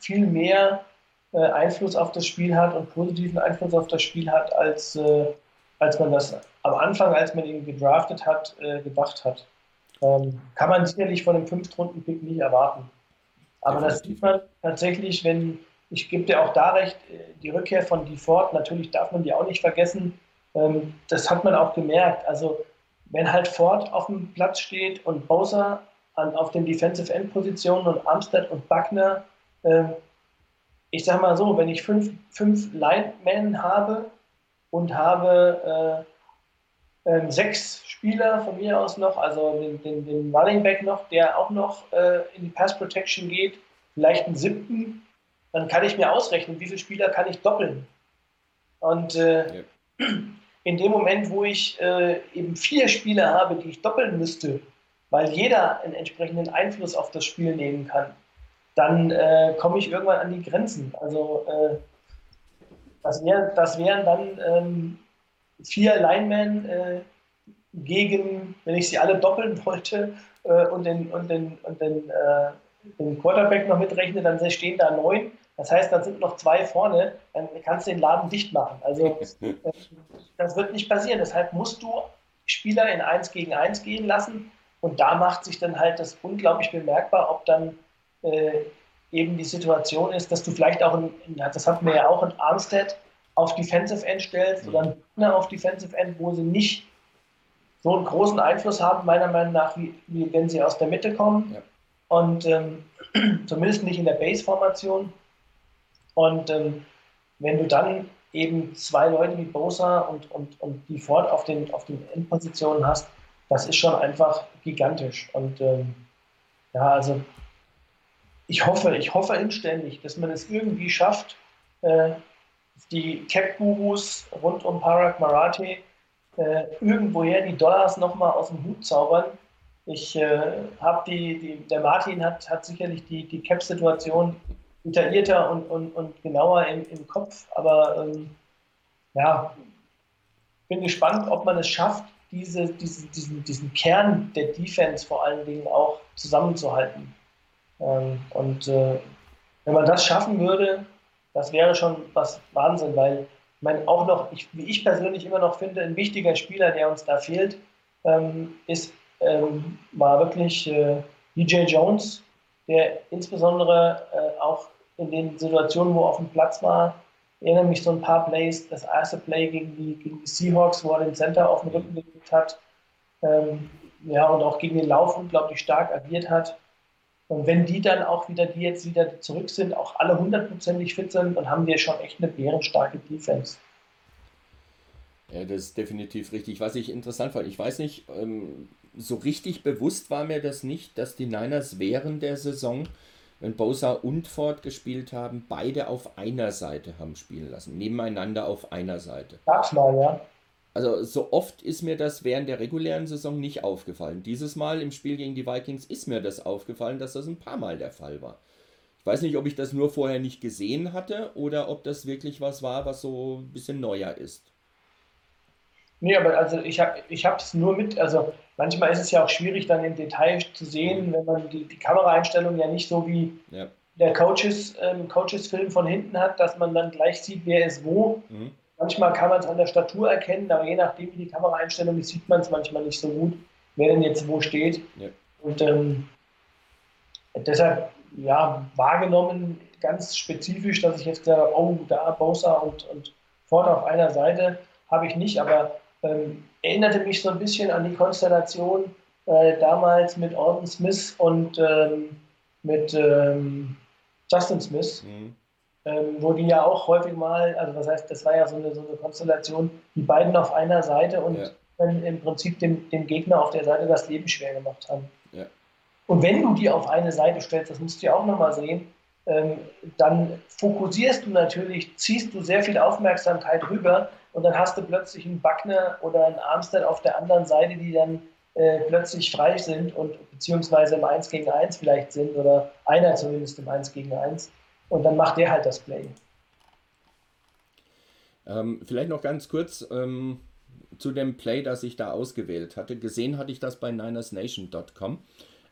viel mehr äh, Einfluss auf das Spiel hat und positiven Einfluss auf das Spiel hat, als, äh, als man das am Anfang, als man ihn gedraftet hat, äh, gedacht hat. Ähm, kann man sicherlich von einem Fünftrunden-Pick nicht erwarten. Aber das sieht man tatsächlich, wenn ich gebe dir auch da recht, äh, die Rückkehr von DeFord, natürlich darf man die auch nicht vergessen. Ähm, das hat man auch gemerkt. Also, wenn halt Ford auf dem Platz steht und Bowser auf den Defensive End Positionen und Armstead und Buckner, ähm, ich sag mal so, wenn ich fünf, fünf Linemen habe und habe äh, äh, sechs Spieler von mir aus noch, also den, den, den Running Back noch, der auch noch äh, in die Pass Protection geht, vielleicht einen siebten, dann kann ich mir ausrechnen, wie viele Spieler kann ich doppeln. Und äh, ja. in dem Moment, wo ich äh, eben vier Spieler habe, die ich doppeln müsste, weil jeder einen entsprechenden Einfluss auf das Spiel nehmen kann, dann äh, komme ich irgendwann an die Grenzen. Also äh, das, wär, das wären dann ähm, vier Linemen äh, gegen, wenn ich sie alle doppeln wollte, äh, und den, und den, und den den Quarterback noch mitrechne, dann stehen da neun. Das heißt, dann sind noch zwei vorne, dann kannst du den Laden dicht machen. Also äh, das wird nicht passieren. Deshalb musst du Spieler in 1 gegen 1 gehen lassen. Und da macht sich dann halt das unglaublich bemerkbar, ob dann äh, eben die Situation ist, dass du vielleicht auch, in, das hatten wir ja auch in Armstead, auf Defensive End stellst oder einen Partner auf Defensive End, wo sie nicht so einen großen Einfluss haben, meiner Meinung nach, wie, wie wenn sie aus der Mitte kommen. Ja. Und ähm, zumindest nicht in der Base-Formation. Und ähm, wenn du dann eben zwei Leute wie Bosa und, und, und die Ford auf den, auf den Endpositionen hast, das ist schon einfach gigantisch. Und ähm, ja, also ich hoffe, ich hoffe inständig, dass man es irgendwie schafft, äh, die Cap-Gurus rund um Parag Marathi äh, irgendwoher die Dollars nochmal aus dem Hut zaubern. Ich äh, habe die, die, der Martin hat, hat sicherlich die, die Cap-Situation detaillierter und, und, und genauer im, im Kopf, aber ähm, ja, bin gespannt, ob man es schafft, diese, diese, diesen, diesen Kern der Defense vor allen Dingen auch zusammenzuhalten. Ähm, und äh, wenn man das schaffen würde, das wäre schon was Wahnsinn, weil meine, auch noch, ich, wie ich persönlich immer noch finde, ein wichtiger Spieler, der uns da fehlt, ähm, ist, ähm, war wirklich äh, DJ Jones, der insbesondere äh, auch in den Situationen, wo er auf dem Platz war, erinnere mich so ein paar Plays, das erste Play gegen die, gegen die Seahawks, wo er den Center auf den Rücken gelegt hat, ähm, ja, und auch gegen den Lauf unglaublich stark agiert hat. Und wenn die dann auch wieder, die jetzt wieder zurück sind, auch alle hundertprozentig fit sind, dann haben wir schon echt eine bärenstarke Defense. Ja, das ist definitiv richtig. Was ich interessant fand, ich weiß nicht, ähm, so richtig bewusst war mir das nicht, dass die Niners während der Saison, wenn Bosa und Ford gespielt haben, beide auf einer Seite haben spielen lassen, nebeneinander auf einer Seite. Gab's mal, ja. Also so oft ist mir das während der regulären Saison nicht aufgefallen. Dieses Mal im Spiel gegen die Vikings ist mir das aufgefallen, dass das ein paar Mal der Fall war. Ich weiß nicht, ob ich das nur vorher nicht gesehen hatte oder ob das wirklich was war, was so ein bisschen neuer ist. Nee, aber also ich habe ich es nur mit, also manchmal ist es ja auch schwierig dann im Detail zu sehen, mhm. wenn man die, die Kameraeinstellung ja nicht so wie ja. der Coaches, ähm, Coaches-Film von hinten hat, dass man dann gleich sieht, wer ist wo. Mhm. Manchmal kann man es an der Statur erkennen, aber je nachdem, wie die Kameraeinstellung ist, sieht man es manchmal nicht so gut, wer denn jetzt wo steht. Ja. Und ähm, deshalb, ja, wahrgenommen ganz spezifisch, dass ich jetzt gesagt habe, oh, da Bosa und, und Ford auf einer Seite, habe ich nicht, aber ähm, erinnerte mich so ein bisschen an die Konstellation äh, damals mit Orton Smith und ähm, mit ähm, Justin Smith. Mhm ähm, wo die ja auch häufig mal, also das heißt, das war ja so eine, so eine Konstellation, die beiden auf einer Seite und ja. dann im Prinzip dem, dem Gegner auf der Seite das Leben schwer gemacht haben. Ja. Und wenn du die auf eine Seite stellst, das musst du ja auch nochmal sehen, dann fokussierst du natürlich, ziehst du sehr viel Aufmerksamkeit rüber und dann hast du plötzlich einen Backner oder einen Armstead auf der anderen Seite, die dann äh, plötzlich frei sind und beziehungsweise im 1 gegen 1 vielleicht sind oder einer zumindest im 1 gegen 1. Und dann macht der halt das Play. Ähm, vielleicht noch ganz kurz ähm, zu dem Play, das ich da ausgewählt hatte. Gesehen hatte ich das bei ninersnation.com.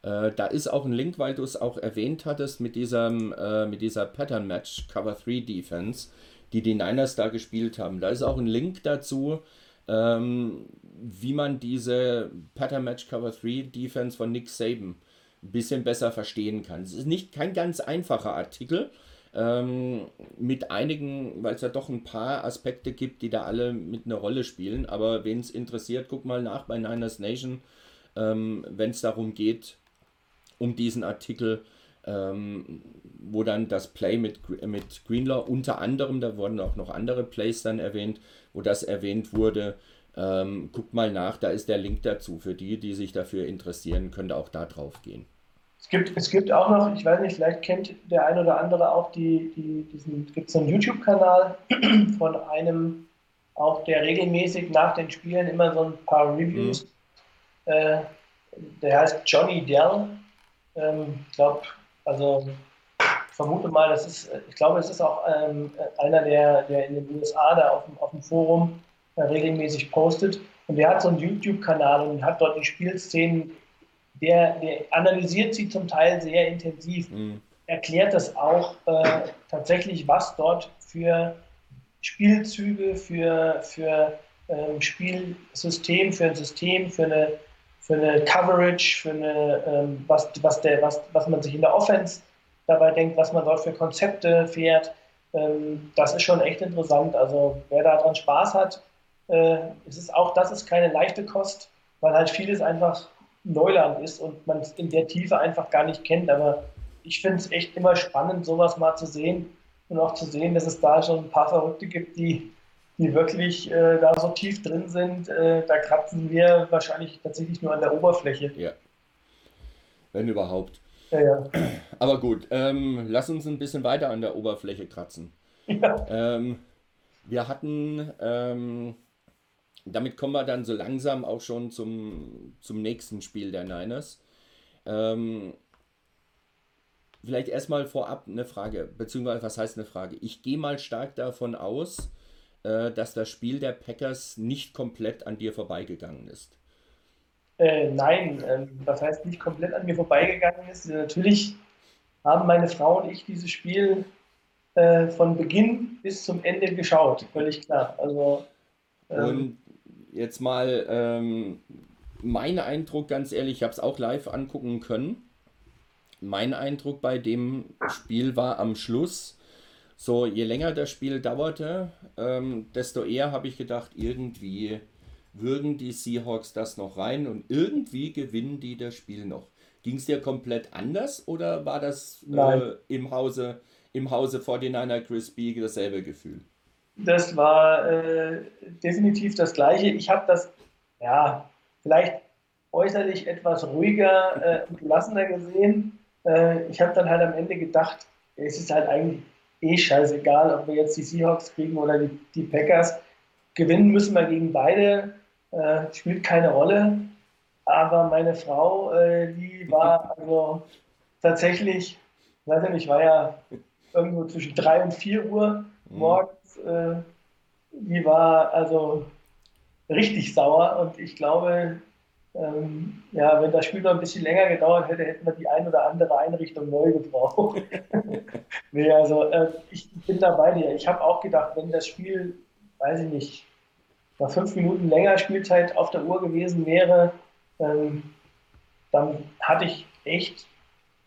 Äh, da ist auch ein Link, weil du es auch erwähnt hattest, mit, diesem, äh, mit dieser Pattern Match Cover 3 Defense, die die Niners da gespielt haben. Da ist auch ein Link dazu, ähm, wie man diese Pattern Match Cover 3 Defense von Nick Saban ein bisschen besser verstehen kann. Es ist nicht kein ganz einfacher Artikel, ähm, mit einigen, weil es ja doch ein paar Aspekte gibt, die da alle mit einer Rolle spielen. Aber wen es interessiert, guck mal nach bei Niners Nation, ähm, wenn es darum geht, um diesen Artikel, ähm, wo dann das Play mit, mit Greenlaw unter anderem, da wurden auch noch andere Plays dann erwähnt, wo das erwähnt wurde. Ähm, guckt mal nach, da ist der Link dazu. Für die, die sich dafür interessieren, könnt ihr auch da drauf gehen. Es gibt, es gibt auch noch, ich weiß nicht, vielleicht kennt der ein oder andere auch die, die, diesen, gibt es einen YouTube-Kanal von einem, auch der regelmäßig nach den Spielen immer so ein paar Reviews, mhm. äh, der heißt Johnny Dell. Ähm, ich glaube, also vermute mal, das ist, ich glaube, es ist auch ähm, einer, der, der in den USA da auf dem, auf dem Forum äh, regelmäßig postet. Und der hat so einen YouTube-Kanal und hat dort die Spielszenen der, der analysiert sie zum Teil sehr intensiv, mhm. erklärt das auch äh, tatsächlich, was dort für Spielzüge, für, für ähm, Spielsystem, für ein System, für eine, für eine Coverage, für eine, ähm, was, was, der, was, was man sich in der Offense dabei denkt, was man dort für Konzepte fährt. Ähm, das ist schon echt interessant. Also wer daran Spaß hat, äh, es ist auch das ist keine leichte Kost, weil halt vieles einfach Neuland ist und man es in der Tiefe einfach gar nicht kennt. Aber ich finde es echt immer spannend, sowas mal zu sehen und auch zu sehen, dass es da schon ein paar Verrückte gibt, die, die wirklich äh, da so tief drin sind. Äh, da kratzen wir wahrscheinlich tatsächlich nur an der Oberfläche. Ja. Wenn überhaupt. Ja, ja. Aber gut, ähm, lass uns ein bisschen weiter an der Oberfläche kratzen. Ja. Ähm, wir hatten ähm, damit kommen wir dann so langsam auch schon zum, zum nächsten Spiel der Niners. Ähm, vielleicht erstmal vorab eine Frage, beziehungsweise was heißt eine Frage? Ich gehe mal stark davon aus, äh, dass das Spiel der Packers nicht komplett an dir vorbeigegangen ist. Äh, nein, äh, das heißt nicht komplett an mir vorbeigegangen ist. Natürlich haben meine Frau und ich dieses Spiel äh, von Beginn bis zum Ende geschaut, völlig klar. Also, ähm, und jetzt mal ähm, mein Eindruck, ganz ehrlich, ich habe es auch live angucken können. Mein Eindruck bei dem Spiel war am Schluss, so je länger das Spiel dauerte, ähm, desto eher habe ich gedacht, irgendwie würgen die Seahawks das noch rein und irgendwie gewinnen die das Spiel noch. Ging es dir komplett anders oder war das äh, im Hause im Hause 49er Chris B dasselbe Gefühl? Das war äh, definitiv das Gleiche. Ich habe das, ja, vielleicht äußerlich etwas ruhiger äh, und gelassener gesehen. Äh, ich habe dann halt am Ende gedacht, es ist halt eigentlich eh scheißegal, ob wir jetzt die Seahawks kriegen oder die, die Packers. Gewinnen müssen wir gegen beide, äh, spielt keine Rolle. Aber meine Frau, äh, die war also tatsächlich, weiß ich nicht, war ja irgendwo zwischen 3 und 4 Uhr mhm. morgens äh, die war also richtig sauer und ich glaube, ähm, ja, wenn das Spiel noch ein bisschen länger gedauert hätte, hätten wir die ein oder andere Einrichtung neu gebraucht. nee, also äh, ich bin da bei dir. Ich habe auch gedacht, wenn das Spiel, weiß ich nicht, nach fünf Minuten länger Spielzeit auf der Uhr gewesen wäre, ähm, dann hatte ich echt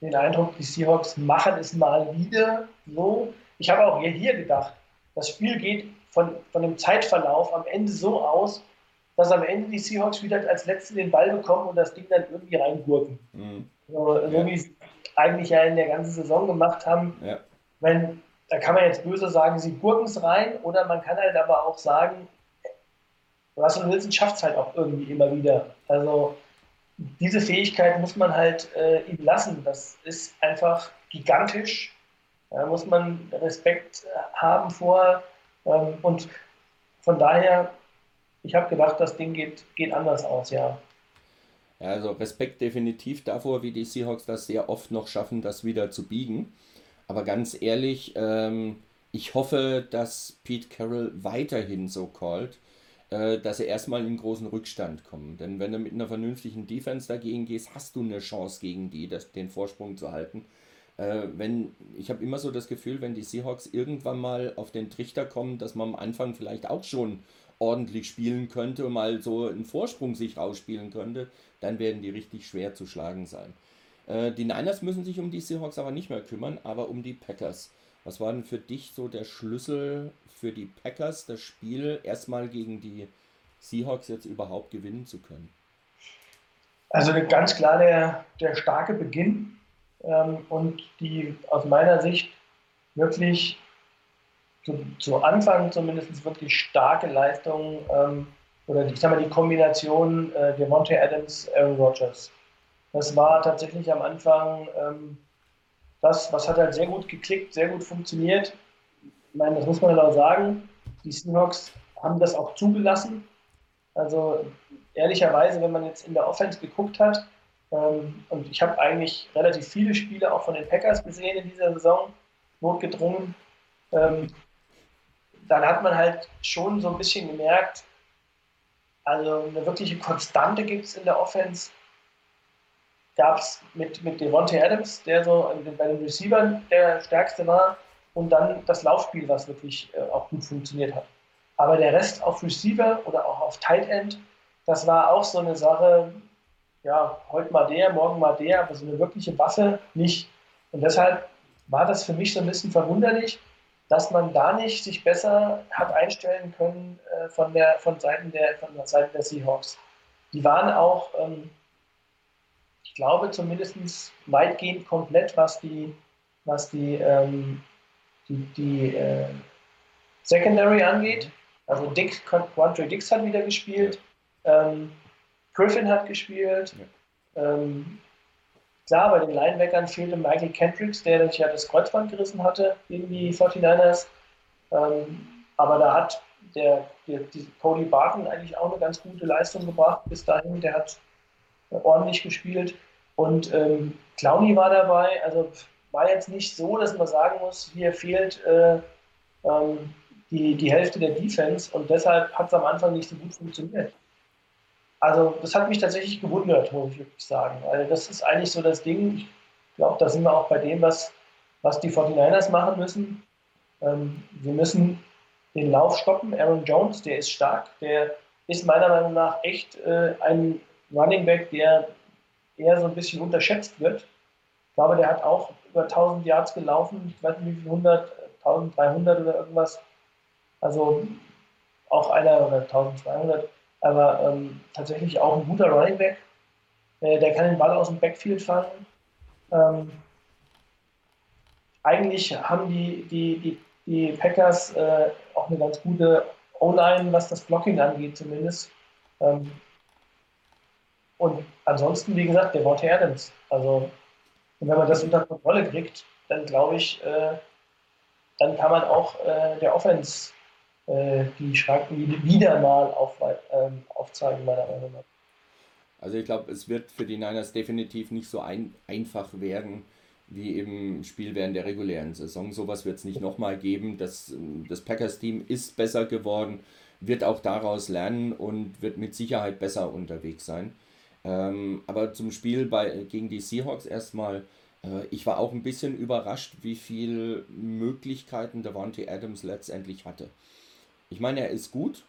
den Eindruck, die Seahawks machen es mal wieder so. Ich habe auch hier gedacht, das Spiel geht von, von dem Zeitverlauf am Ende so aus, dass am Ende die Seahawks wieder als Letzte den Ball bekommen und das Ding dann irgendwie reingurken. Mhm. So, so ja. wie sie eigentlich ja in der ganzen Saison gemacht haben. Ja. Wenn, da kann man jetzt böse sagen, sie gurken es rein, oder man kann halt aber auch sagen, Russell Wilson schafft es halt auch irgendwie immer wieder. Also diese Fähigkeit muss man halt äh, ihm lassen. Das ist einfach gigantisch. Da muss man Respekt haben vor. Ähm, und von daher, ich habe gedacht, das Ding geht, geht anders aus, ja. Also Respekt definitiv davor, wie die Seahawks das sehr oft noch schaffen, das wieder zu biegen. Aber ganz ehrlich, ähm, ich hoffe, dass Pete Carroll weiterhin so callt, äh, dass er erstmal in großen Rückstand kommt. Denn wenn du mit einer vernünftigen Defense dagegen gehst, hast du eine Chance gegen die, das, den Vorsprung zu halten. Äh, wenn, ich habe immer so das Gefühl, wenn die Seahawks irgendwann mal auf den Trichter kommen, dass man am Anfang vielleicht auch schon ordentlich spielen könnte und mal so einen Vorsprung sich rausspielen könnte, dann werden die richtig schwer zu schlagen sein. Äh, die Niners müssen sich um die Seahawks aber nicht mehr kümmern, aber um die Packers. Was war denn für dich so der Schlüssel für die Packers, das Spiel erstmal gegen die Seahawks jetzt überhaupt gewinnen zu können? Also ganz klar der, der starke Beginn ähm, und die aus meiner Sicht wirklich zu, zu Anfang zumindest wirklich starke Leistungen ähm, oder ich sag mal die Kombination äh, Devontae Adams, Aaron Rodgers. Das war tatsächlich am Anfang ähm, das, was hat halt sehr gut geklickt, sehr gut funktioniert. Ich meine, das muss man halt auch sagen. Die Seahawks haben das auch zugelassen. Also ehrlicherweise, wenn man jetzt in der Offense geguckt hat, ähm, und ich habe eigentlich relativ viele Spiele auch von den Packers gesehen in dieser Saison, notgedrungen. Ähm, dann hat man halt schon so ein bisschen gemerkt, also eine wirkliche Konstante gibt es in der Offense gab es mit, mit Devontae Adams, der so bei den Receivern der stärkste war, und dann das Laufspiel, was wirklich äh, auch gut funktioniert hat. Aber der Rest auf Receiver oder auch auf Tight End, das war auch so eine Sache, ja, heute mal der, morgen mal der, aber so eine wirkliche Waffe nicht. Und deshalb war das für mich so ein bisschen verwunderlich, dass man da nicht sich besser hat einstellen können äh, von, der, von, Seiten der, von der Seite der Seahawks. Die waren auch ähm, ich glaube zumindest weitgehend komplett, was die, was die, ähm, die, die äh, Secondary angeht. Also Dick, Quandre Dix hat wieder gespielt, ähm, Griffin hat gespielt. Ja. Klar, bei den Linebackern fehlte Michael Kendricks, der sich ja das Kreuzband gerissen hatte gegen die 49ers. Ähm, aber da hat der, der, der Cody Barton eigentlich auch eine ganz gute Leistung gebracht bis dahin. Der hat ordentlich gespielt. Und ähm, Clowny war dabei, also war jetzt nicht so, dass man sagen muss, hier fehlt äh, ähm, die, die Hälfte der Defense und deshalb hat es am Anfang nicht so gut funktioniert. Also das hat mich tatsächlich gewundert, muss ich wirklich sagen. Weil das ist eigentlich so das Ding, ich glaube, da sind wir auch bei dem, was, was die 49ers machen müssen. Ähm, wir müssen den Lauf stoppen. Aaron Jones, der ist stark, der ist meiner Meinung nach echt äh, ein Running Back, der eher so ein bisschen unterschätzt wird. Ich glaube, der hat auch über 1000 Yards gelaufen, ich weiß nicht wie viel, 100, 1300 oder irgendwas. Also auch einer oder 1200, aber ähm, tatsächlich auch ein guter Running Back. Äh, der kann den Ball aus dem Backfield fangen. Ähm, eigentlich haben die, die, die, die Packers äh, auch eine ganz gute O-Line, was das Blocking angeht, zumindest. Ähm, und ansonsten, wie gesagt, der Wort Adams. Also, wenn man das unter Kontrolle kriegt, dann glaube ich, äh, dann kann man auch äh, der Offense die Schranken wieder mal auf, ähm, aufzeigen, meiner Meinung nach. Also ich glaube, es wird für die Niners definitiv nicht so ein, einfach werden wie im Spiel während der regulären Saison. Sowas wird es nicht nochmal geben. Das, das Packers-Team ist besser geworden, wird auch daraus lernen und wird mit Sicherheit besser unterwegs sein. Ähm, aber zum Spiel bei, gegen die Seahawks erstmal, äh, ich war auch ein bisschen überrascht, wie viele Möglichkeiten Davante Adams letztendlich hatte. Ich meine, er ist gut,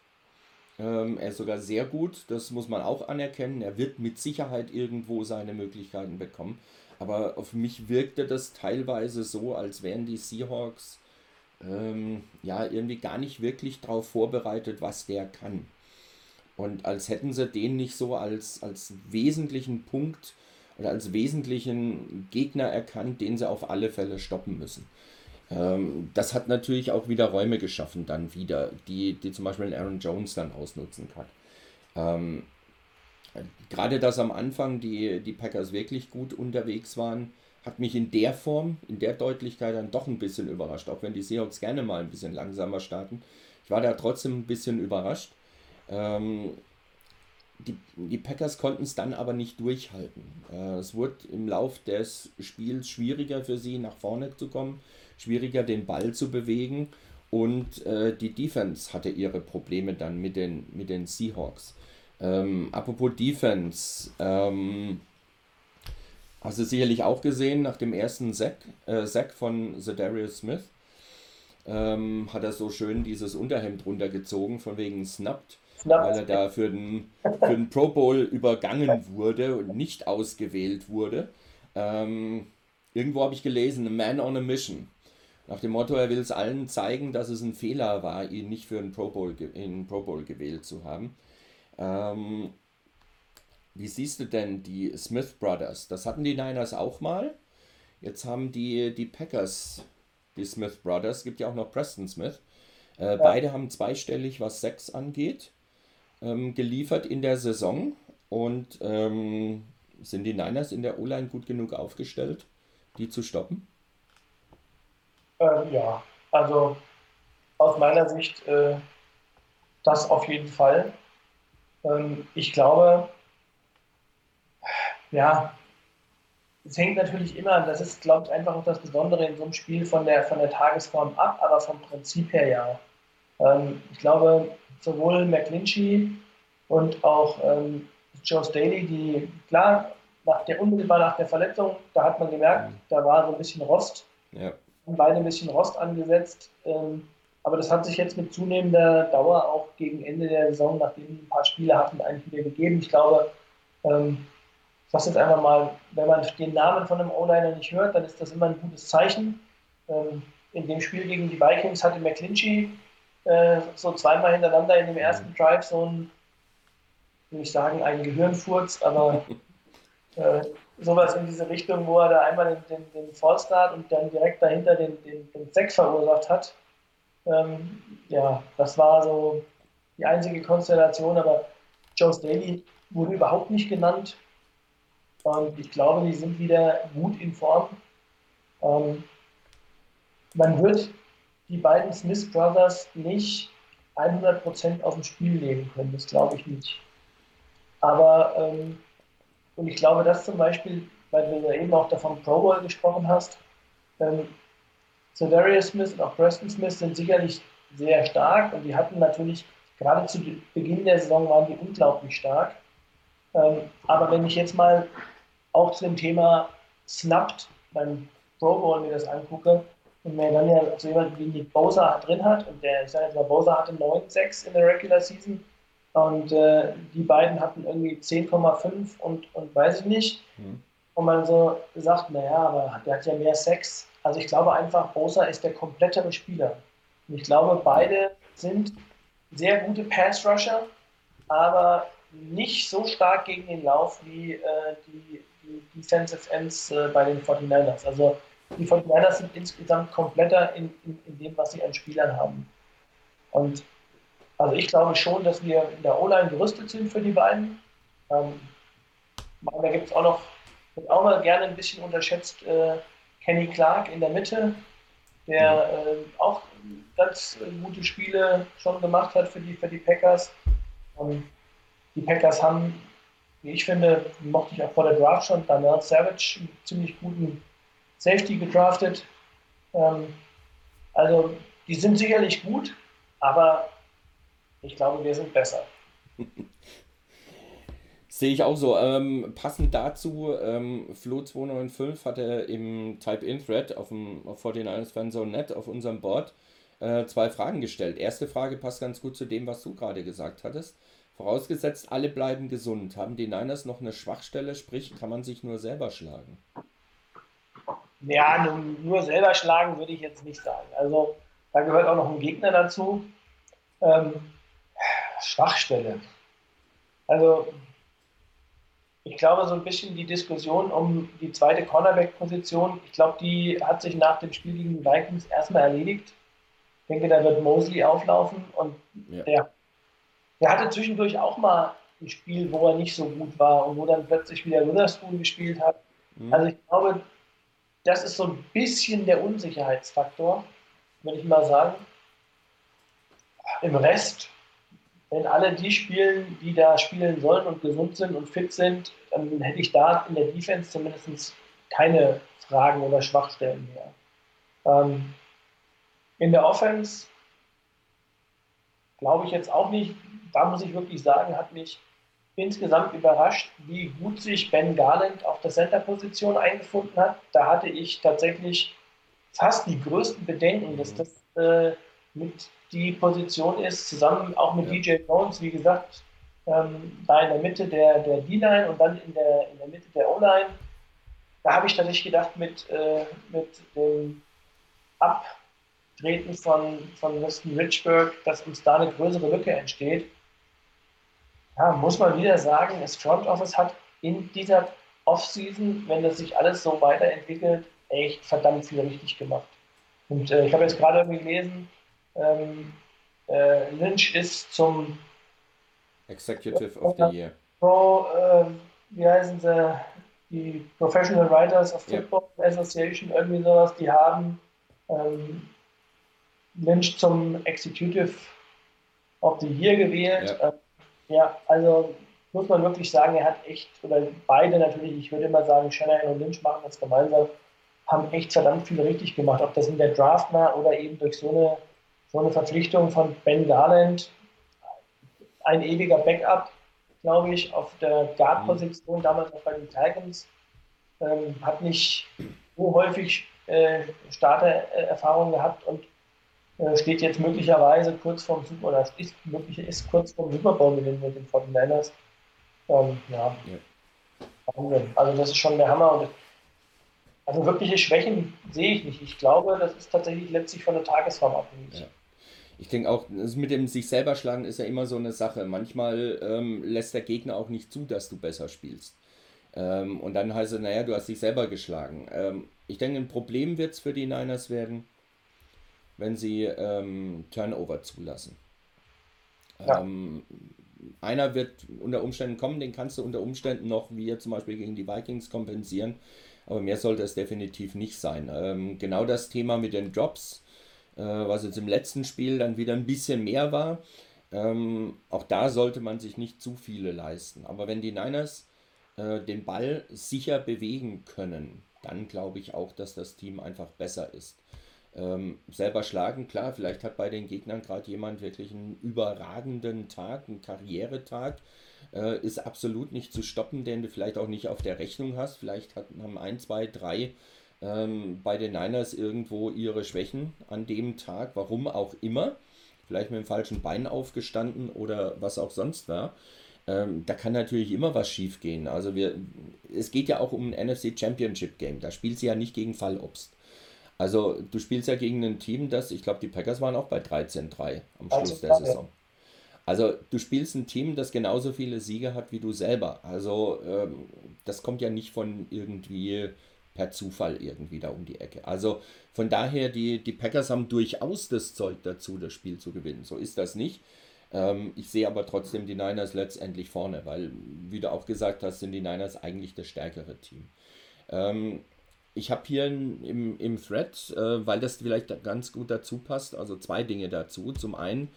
ähm, er ist sogar sehr gut, das muss man auch anerkennen. Er wird mit Sicherheit irgendwo seine Möglichkeiten bekommen. Aber auf mich wirkte das teilweise so, als wären die Seahawks ähm, ja irgendwie gar nicht wirklich darauf vorbereitet, was der kann. Und als hätten sie den nicht so als, als wesentlichen Punkt oder als wesentlichen Gegner erkannt, den sie auf alle Fälle stoppen müssen. Ähm, das hat natürlich auch wieder Räume geschaffen, dann wieder, die, die zum Beispiel Aaron Jones dann ausnutzen kann. Ähm, gerade dass am Anfang die, die Packers wirklich gut unterwegs waren, hat mich in der Form, in der Deutlichkeit dann doch ein bisschen überrascht, auch wenn die Seahawks gerne mal ein bisschen langsamer starten. Ich war da trotzdem ein bisschen überrascht. Ähm, die, die Packers konnten es dann aber nicht durchhalten. Äh, es wurde im Lauf des Spiels schwieriger für sie, nach vorne zu kommen, schwieriger den Ball zu bewegen und äh, die Defense hatte ihre Probleme dann mit den, mit den Seahawks. Ähm, apropos Defense, ähm, hast du sicherlich auch gesehen, nach dem ersten Sack, äh, Sack von Zedarius Smith, ähm, hat er so schön dieses Unterhemd runtergezogen, von wegen snapped weil er da für den, für den Pro Bowl übergangen wurde und nicht ausgewählt wurde. Ähm, irgendwo habe ich gelesen, a man on a mission. Nach dem Motto, er will es allen zeigen, dass es ein Fehler war, ihn nicht für einen Pro Bowl, in Pro Bowl gewählt zu haben. Ähm, wie siehst du denn die Smith Brothers? Das hatten die Niners auch mal. Jetzt haben die, die Packers die Smith Brothers. Es gibt ja auch noch Preston Smith. Äh, ja. Beide haben zweistellig, was Sex angeht ähm, geliefert in der Saison. Und ähm, sind die Niners in der O-Line gut genug aufgestellt, die zu stoppen? Ähm, ja, also aus meiner Sicht äh, das auf jeden Fall. Ähm, ich glaube, ja, es hängt natürlich immer, das ist, glaube ich, einfach auch das Besondere in so einem Spiel von der, von der Tagesform ab, aber vom Prinzip her ja. Ähm, ich glaube, sowohl McClinchy und auch ähm, Joe Staley, die klar nach der, unmittelbar nach der Verletzung, da hat man gemerkt, mhm. da war so ein bisschen Rost. Ja. Beide ein bisschen Rost angesetzt. Ähm, aber das hat sich jetzt mit zunehmender Dauer auch gegen Ende der Saison, nachdem ein paar Spiele hatten, eigentlich wieder gegeben. Ich glaube, ähm, ich sage jetzt einfach mal, wenn man den Namen von einem O-Liner nicht hört, dann ist das immer ein gutes Zeichen. Ähm, in dem Spiel gegen die Vikings hatte McClinchy äh, so zweimal hintereinander in dem ersten. Drive so ein, will ich sagen, einen Gehirnfurz, aber äh, sowas in diese Richtung, wo er da einmal den, den, den Fallstart und dann direkt dahinter den, den, den Sex verursacht hat. Ähm, ja, das war so die einzige Konstellation, aber Joe Staley wurde überhaupt nicht genannt. Und ich glaube, die sind wieder gut in Form. Ähm, man wird die beiden Smith Brothers nicht 100% aus dem Spiel nehmen können, das glaube ich nicht. Aber, ähm, und ich glaube, dass zum Beispiel, weil du ja eben auch davon Pro Bowl gesprochen hast, ähm, Darius Smith und auch Preston Smith sind sicherlich sehr stark und die hatten natürlich, gerade zu Beginn der Saison waren die unglaublich stark. Ähm, aber wenn ich jetzt mal auch zu dem Thema Snapped beim Pro Bowl mir das angucke und mir dann ja so jemand wie Nick Bosa drin hat und der, ich sage jetzt mal, Bosa hatte 9,6 in der Regular Season und äh, die beiden hatten irgendwie 10,5 und, und weiß ich nicht. Mhm. Und man so sagt, naja, aber der hat ja mehr Sex also ich glaube einfach, Bosa ist der komplettere Spieler. Und ich glaube, beide sind sehr gute Pass-Rusher, aber nicht so stark gegen den Lauf wie äh, die, die, Defensive Ends äh, bei den 49ers. Also die 49ers sind insgesamt kompletter in, in, in, dem, was sie an Spielern haben. Und also ich glaube schon, dass wir in der O-Line gerüstet sind für die beiden. Ähm, da gibt es auch noch, wird auch mal gerne ein bisschen unterschätzt, äh, Kenny Clark in der Mitte, der äh, auch ganz gute Spiele schon gemacht hat für die, für die Packers. Und die Packers haben, wie ich finde, mochte ich auch vor der Draft schon, Daniel Savage, einen ziemlich guten Safety gedraftet. Ähm, also die sind sicherlich gut, aber ich glaube, wir sind besser. Sehe ich auch so. Ähm, passend dazu, ähm, Flo295 hatte im Type-In-Thread auf dem auf 49 Fanzone.net auf unserem Board äh, zwei Fragen gestellt. Erste Frage passt ganz gut zu dem, was du gerade gesagt hattest. Vorausgesetzt, alle bleiben gesund. Haben die Niners noch eine Schwachstelle, sprich, kann man sich nur selber schlagen? Ja, nur, nur selber schlagen würde ich jetzt nicht sagen. Also, da gehört auch noch ein Gegner dazu. Ähm, Schwachstelle. Also, ich glaube, so ein bisschen die Diskussion um die zweite Cornerback-Position, ich glaube, die hat sich nach dem Spiel gegen die Vikings erstmal erledigt. Ich denke, da wird Mosley auflaufen und ja. der, der hatte zwischendurch auch mal ein Spiel, wo er nicht so gut war und wo dann plötzlich wieder Witherspoon gespielt hat. Mhm. Also ich glaube, das ist so ein bisschen der Unsicherheitsfaktor, würde ich mal sagen. Im Rest wenn alle die spielen, die da spielen sollen und gesund sind und fit sind, dann hätte ich da in der Defense zumindest keine Fragen oder Schwachstellen mehr. Ähm, in der Offense glaube ich jetzt auch nicht, da muss ich wirklich sagen, hat mich insgesamt überrascht, wie gut sich Ben Garland auf der Center-Position eingefunden hat. Da hatte ich tatsächlich fast die größten Bedenken, dass das äh, mit die Position ist, zusammen auch mit ja. DJ Jones, wie gesagt, ähm, da in der Mitte der, der D-Line und dann in der, in der Mitte der O-Line. Da habe ich tatsächlich gedacht, mit, äh, mit dem Abtreten von, von Weston Richburg, dass uns da eine größere Lücke entsteht. Ja, muss man wieder sagen, das Front Office hat in dieser Offseason, wenn das sich alles so weiterentwickelt, echt verdammt viel richtig gemacht. Und äh, ich habe jetzt gerade gelesen, ähm, äh, Lynch ist zum Executive of the Year. Pro, äh, wie heißen sie? Die Professional Writers of Football yep. Association, irgendwie sowas, die haben ähm, Lynch zum Executive of the Year gewählt. Yep. Ähm, ja, also muss man wirklich sagen, er hat echt, oder beide natürlich, ich würde immer sagen, Shanahan und Lynch machen das gemeinsam, haben echt verdammt viel richtig gemacht. Ob das in der Draft war oder eben durch so eine so eine Verpflichtung von Ben Garland, ein ewiger Backup, glaube ich, auf der Guard-Position, damals auch bei den Titans. Ähm, hat nicht so häufig äh, Startererfahrung gehabt und äh, steht jetzt möglicherweise kurz vorm Super oder ist, möglich, ist kurz vorm Super Bowl mit den, mit den 49ers. Ähm, ja. ja. Also das ist schon der Hammer. Und also wirkliche Schwächen sehe ich nicht. Ich glaube, das ist tatsächlich letztlich von der Tagesform abhängig. Ja. Ich denke auch, mit dem sich selber schlagen ist ja immer so eine Sache. Manchmal ähm, lässt der Gegner auch nicht zu, dass du besser spielst. Ähm, und dann heißt es, naja, du hast dich selber geschlagen. Ähm, ich denke, ein Problem wird es für die Niners werden, wenn sie ähm, Turnover zulassen. Ja. Ähm, einer wird unter Umständen kommen, den kannst du unter Umständen noch, wie jetzt zum Beispiel gegen die Vikings, kompensieren. Aber mehr sollte es definitiv nicht sein. Ähm, genau das Thema mit den Drops, äh, was jetzt im letzten Spiel dann wieder ein bisschen mehr war. Ähm, auch da sollte man sich nicht zu viele leisten. Aber wenn die Niners äh, den Ball sicher bewegen können, dann glaube ich auch, dass das Team einfach besser ist. Ähm, selber schlagen, klar, vielleicht hat bei den Gegnern gerade jemand wirklich einen überragenden Tag, einen Karrieretag, äh, ist absolut nicht zu stoppen, den du vielleicht auch nicht auf der Rechnung hast. Vielleicht hat, haben ein, zwei, drei ähm, bei den Niners irgendwo ihre Schwächen an dem Tag, warum auch immer. Vielleicht mit dem falschen Bein aufgestanden oder was auch sonst war. Ähm, da kann natürlich immer was schief gehen. Also wir, es geht ja auch um ein NFC Championship Game. Da spielst du ja nicht gegen Fallobst. Also du spielst ja gegen ein Team, das, ich glaube, die Packers waren auch bei 13-3 am Schluss der Saison. Also du spielst ein Team, das genauso viele Siege hat wie du selber. Also ähm, das kommt ja nicht von irgendwie per Zufall irgendwie da um die Ecke. Also von daher, die, die Packers haben durchaus das Zeug dazu, das Spiel zu gewinnen. So ist das nicht. Ähm, ich sehe aber trotzdem die Niners letztendlich vorne, weil, wie du auch gesagt hast, sind die Niners eigentlich das stärkere Team. Ähm, ich habe hier im, im Thread, äh, weil das vielleicht ganz gut dazu passt, also zwei Dinge dazu. Zum einen,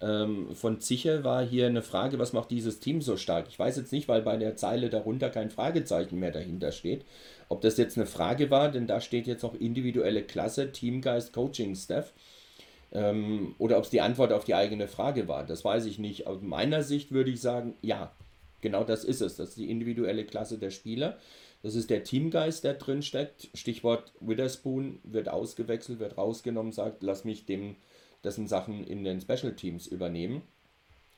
ähm, von Ziche war hier eine Frage, was macht dieses Team so stark? Ich weiß jetzt nicht, weil bei der Zeile darunter kein Fragezeichen mehr dahinter steht, ob das jetzt eine Frage war, denn da steht jetzt auch individuelle Klasse, Teamgeist, Coaching-Staff. Ähm, oder ob es die Antwort auf die eigene Frage war. Das weiß ich nicht. Aus meiner Sicht würde ich sagen, ja, genau das ist es. Das ist die individuelle Klasse der Spieler. Das ist der Teamgeist, der drin steckt. Stichwort Witherspoon wird ausgewechselt, wird rausgenommen, sagt, lass mich dem, dessen Sachen in den Special Teams übernehmen.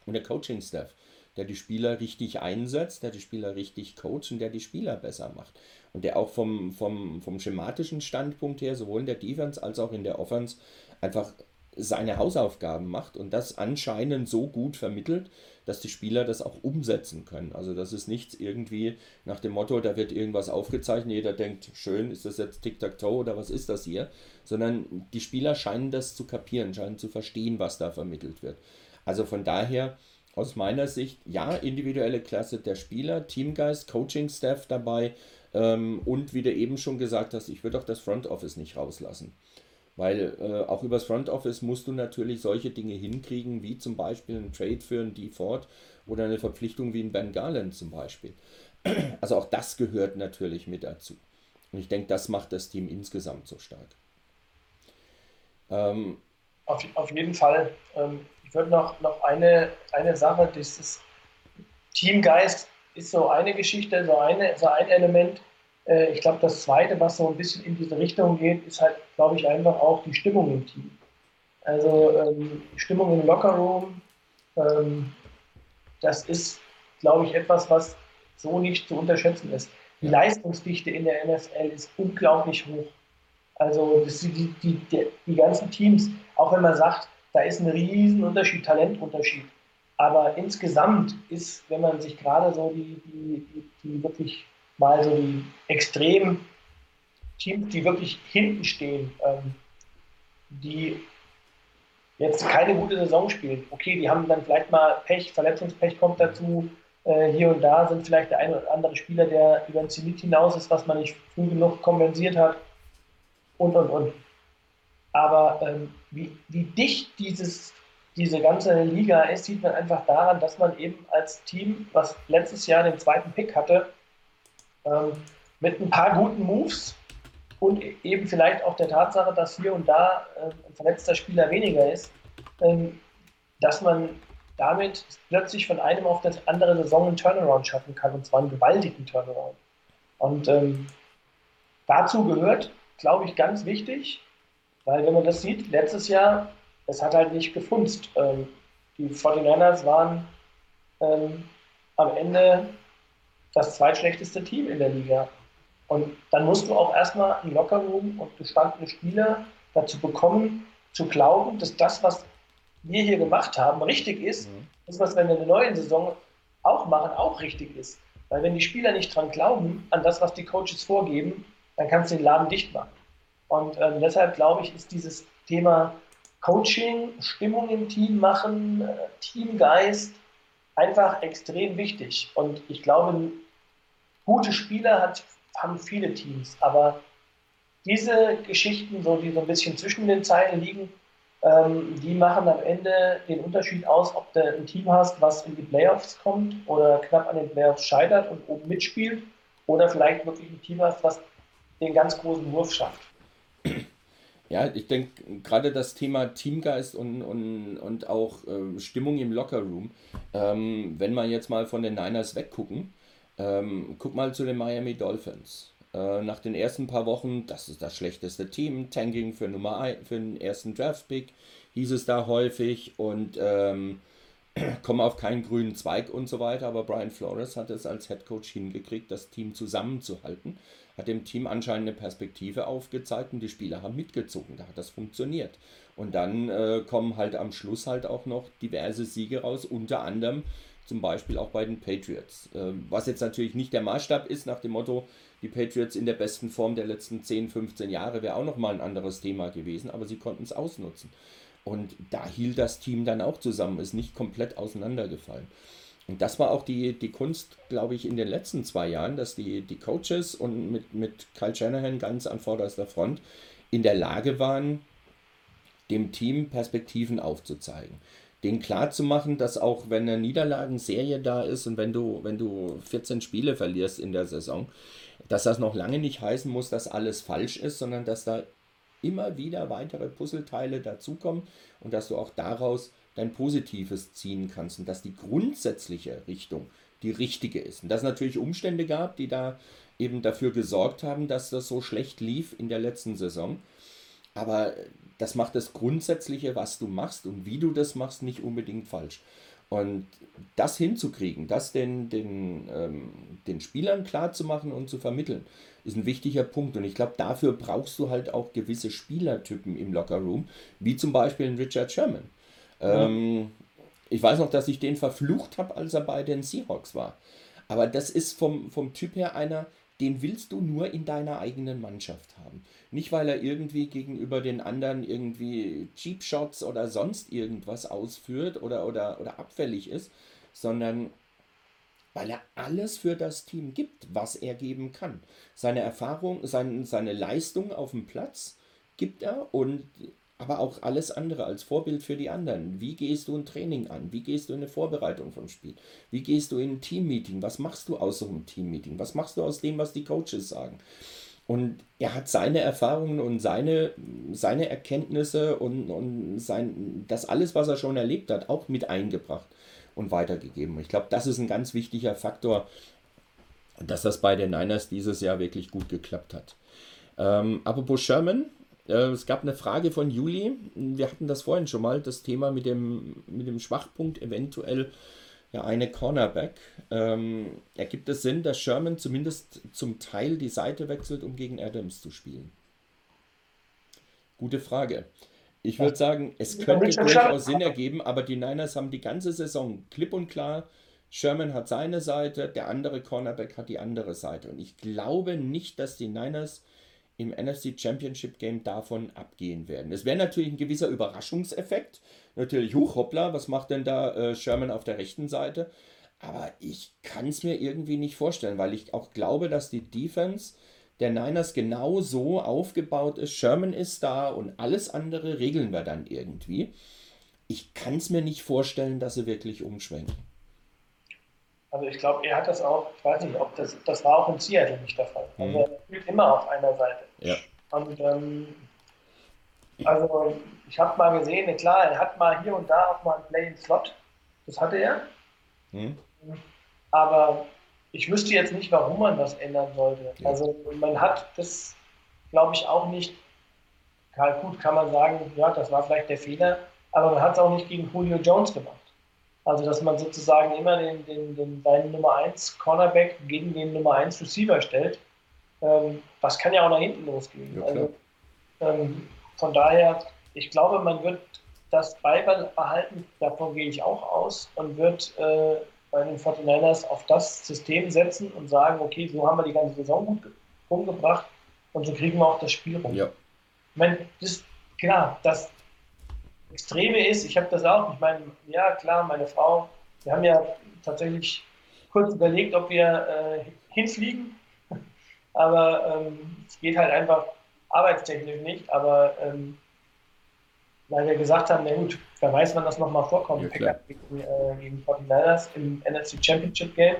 Und der Coaching-Staff, der die Spieler richtig einsetzt, der die Spieler richtig coacht und der die Spieler besser macht. Und der auch vom, vom, vom schematischen Standpunkt her, sowohl in der Defense als auch in der Offense, einfach seine Hausaufgaben macht und das anscheinend so gut vermittelt, dass die Spieler das auch umsetzen können. Also das ist nichts irgendwie nach dem Motto, da wird irgendwas aufgezeichnet, jeder denkt, schön, ist das jetzt Tic-Tac-Toe oder was ist das hier? Sondern die Spieler scheinen das zu kapieren, scheinen zu verstehen, was da vermittelt wird. Also von daher, aus meiner Sicht, ja, individuelle Klasse der Spieler, Teamgeist, Coaching-Staff dabei ähm, und wie du eben schon gesagt hast, ich würde auch das Front Office nicht rauslassen. Weil äh, auch übers Front Office musst du natürlich solche Dinge hinkriegen, wie zum Beispiel ein Trade für einen Default oder eine Verpflichtung wie ein Ben Garland zum Beispiel. Also auch das gehört natürlich mit dazu. Und ich denke, das macht das Team insgesamt so stark. Ähm, auf, auf jeden Fall. Ähm, ich würde noch, noch eine, eine Sache, dieses Teamgeist ist so eine Geschichte, so, eine, so ein Element. Äh, ich glaube, das Zweite, was so ein bisschen in diese Richtung geht, ist halt, glaube ich, einfach auch die Stimmung im Team. Also ähm, Stimmung im Lockerroom, ähm, das ist, glaube ich, etwas, was so nicht zu unterschätzen ist. Die Leistungsdichte in der NFL ist unglaublich hoch. Also die, die, die, die ganzen Teams, auch wenn man sagt, da ist ein Riesenunterschied, Talentunterschied. Aber insgesamt ist, wenn man sich gerade so die, die, die, die wirklich mal so die extremen Teams, die wirklich hinten stehen, ähm, die jetzt keine gute Saison spielen. Okay, die haben dann vielleicht mal Pech, Verletzungspech kommt dazu. Äh, hier und da sind vielleicht der eine oder andere Spieler, der über den Zenit hinaus ist, was man nicht früh genug kompensiert hat. Und, und, und. Aber ähm, wie, wie dicht dieses, diese ganze Liga ist, sieht man einfach daran, dass man eben als Team, was letztes Jahr den zweiten Pick hatte, ähm, mit ein paar guten Moves und eben vielleicht auch der Tatsache, dass hier und da äh, ein verletzter Spieler weniger ist, ähm, dass man damit plötzlich von einem auf das andere Saison einen Turnaround schaffen kann, und zwar einen gewaltigen Turnaround. Und ähm, dazu gehört, glaube ich, ganz wichtig, weil wenn man das sieht, letztes Jahr, es hat halt nicht gefunzt. Ähm, die 49ers waren ähm, am Ende das zweitschlechteste Team in der Liga. Und dann musst du auch erstmal einen Lockerroom und gestandene Spieler dazu bekommen, zu glauben, dass das, was wir hier gemacht haben, richtig ist. Mhm. Das, was wir in der neuen Saison auch machen, auch richtig ist. Weil wenn die Spieler nicht dran glauben, an das, was die Coaches vorgeben, dann kannst du den Laden dicht machen. Und äh, deshalb glaube ich, ist dieses Thema Coaching, Stimmung im Team machen, äh, Teamgeist einfach extrem wichtig. Und ich glaube, gute Spieler hat, haben viele Teams, aber diese Geschichten, so, die so ein bisschen zwischen den Zeilen liegen, ähm, die machen am Ende den Unterschied aus, ob du ein Team hast, was in die Playoffs kommt oder knapp an den Playoffs scheitert und oben mitspielt, oder vielleicht wirklich ein Team hast, was den ganz großen Wurf schafft. Ja, ich denke, gerade das Thema Teamgeist und, und, und auch äh, Stimmung im Lockerroom, ähm, wenn wir jetzt mal von den Niners weggucken, ähm, guck mal zu den Miami Dolphins. Äh, nach den ersten paar Wochen, das ist das schlechteste Team, Tanking für Nummer 1, für den ersten Draft-Pick, hieß es da häufig und ähm, kommen auf keinen grünen Zweig und so weiter. Aber Brian Flores hat es als Head Coach hingekriegt, das Team zusammenzuhalten, hat dem Team anscheinend eine Perspektive aufgezeigt und die Spieler haben mitgezogen. Da hat das funktioniert. Und dann äh, kommen halt am Schluss halt auch noch diverse Siege raus, unter anderem zum Beispiel auch bei den Patriots. Äh, was jetzt natürlich nicht der Maßstab ist, nach dem Motto, die Patriots in der besten Form der letzten 10, 15 Jahre wäre auch nochmal ein anderes Thema gewesen, aber sie konnten es ausnutzen. Und da hielt das Team dann auch zusammen, ist nicht komplett auseinandergefallen. Und das war auch die, die Kunst, glaube ich, in den letzten zwei Jahren, dass die, die Coaches und mit, mit Kyle Shanahan ganz an vorderster Front in der Lage waren, dem Team Perspektiven aufzuzeigen. Den klar zu machen, dass auch wenn eine Niederlagenserie da ist und wenn du, wenn du 14 Spiele verlierst in der Saison, dass das noch lange nicht heißen muss, dass alles falsch ist, sondern dass da immer wieder weitere Puzzleteile dazukommen und dass du auch daraus dein Positives ziehen kannst und dass die grundsätzliche Richtung die richtige ist. Und dass es natürlich Umstände gab, die da eben dafür gesorgt haben, dass das so schlecht lief in der letzten Saison. Aber das macht das Grundsätzliche, was du machst und wie du das machst, nicht unbedingt falsch. Und das hinzukriegen, das den, den, ähm, den Spielern klar zu machen und zu vermitteln, ist ein wichtiger Punkt. Und ich glaube, dafür brauchst du halt auch gewisse Spielertypen im Lockerroom, wie zum Beispiel Richard Sherman. Ähm, ich weiß noch, dass ich den verflucht habe, als er bei den Seahawks war. Aber das ist vom, vom Typ her einer, den willst du nur in deiner eigenen Mannschaft haben. Nicht, weil er irgendwie gegenüber den anderen irgendwie Cheap Shots oder sonst irgendwas ausführt oder, oder, oder abfällig ist, sondern weil er alles für das Team gibt, was er geben kann. Seine Erfahrung, sein, seine Leistung auf dem Platz gibt er und aber auch alles andere als Vorbild für die anderen. Wie gehst du ein Training an? Wie gehst du in eine Vorbereitung vom Spiel? Wie gehst du in ein Teammeeting? Was machst du aus so einem Teammeeting? Was machst du aus dem, was die Coaches sagen? Und er hat seine Erfahrungen und seine, seine Erkenntnisse und, und sein, das alles, was er schon erlebt hat, auch mit eingebracht und weitergegeben. Ich glaube, das ist ein ganz wichtiger Faktor, dass das bei den Niners dieses Jahr wirklich gut geklappt hat. Ähm, apropos Sherman, es gab eine Frage von Juli. Wir hatten das vorhin schon mal, das Thema mit dem, mit dem Schwachpunkt eventuell ja eine Cornerback. Ähm, ergibt es Sinn, dass Sherman zumindest zum Teil die Seite wechselt, um gegen Adams zu spielen? Gute Frage. Ich würde sagen, es könnte durchaus Sinn ergeben, aber die Niners haben die ganze Saison klipp und klar. Sherman hat seine Seite, der andere Cornerback hat die andere Seite. Und ich glaube nicht, dass die Niners im NFC Championship Game davon abgehen werden. Es wäre natürlich ein gewisser Überraschungseffekt. Natürlich, huch, hoppla, was macht denn da äh, Sherman auf der rechten Seite? Aber ich kann es mir irgendwie nicht vorstellen, weil ich auch glaube, dass die Defense der Niners genau so aufgebaut ist. Sherman ist da und alles andere regeln wir dann irgendwie. Ich kann es mir nicht vorstellen, dass sie wirklich umschwenken. Also ich glaube, er hat das auch, ich weiß nicht, ob das, das war auch in Seattle nicht der Fall. Also mhm. Spielt immer auf einer Seite. Ja. Und ähm, also ich habe mal gesehen, klar, er hat mal hier und da auch mal einen Play in Slot. Das hatte er. Hm. Aber ich wüsste jetzt nicht, warum man das ändern sollte. Ja. Also man hat das, glaube ich, auch nicht. Gut, kann man sagen, ja, das war vielleicht der Fehler, aber man hat es auch nicht gegen Julio Jones gemacht. Also, dass man sozusagen immer den, den, den, seinen Nummer 1 Cornerback gegen den Nummer 1 Receiver stellt. Ähm, was kann ja auch nach hinten losgehen. Ja, also, ähm, von daher, ich glaube, man wird das beibehalten, davon gehe ich auch aus, und wird äh, bei den 49ers auf das System setzen und sagen, okay, so haben wir die ganze Saison gut rumgebracht und so kriegen wir auch das Spiel rum. Ja. Ich meine, das, klar, das Extreme ist, ich habe das auch, ich meine, ja klar, meine Frau, wir haben ja tatsächlich kurz überlegt, ob wir äh, hinfliegen, aber ähm, es geht halt einfach arbeitstechnisch nicht, aber ähm, weil wir gesagt haben, na gut, wer weiß, wann das nochmal vorkommt, ja, gegen, äh, gegen 49ers im NFC Championship Game.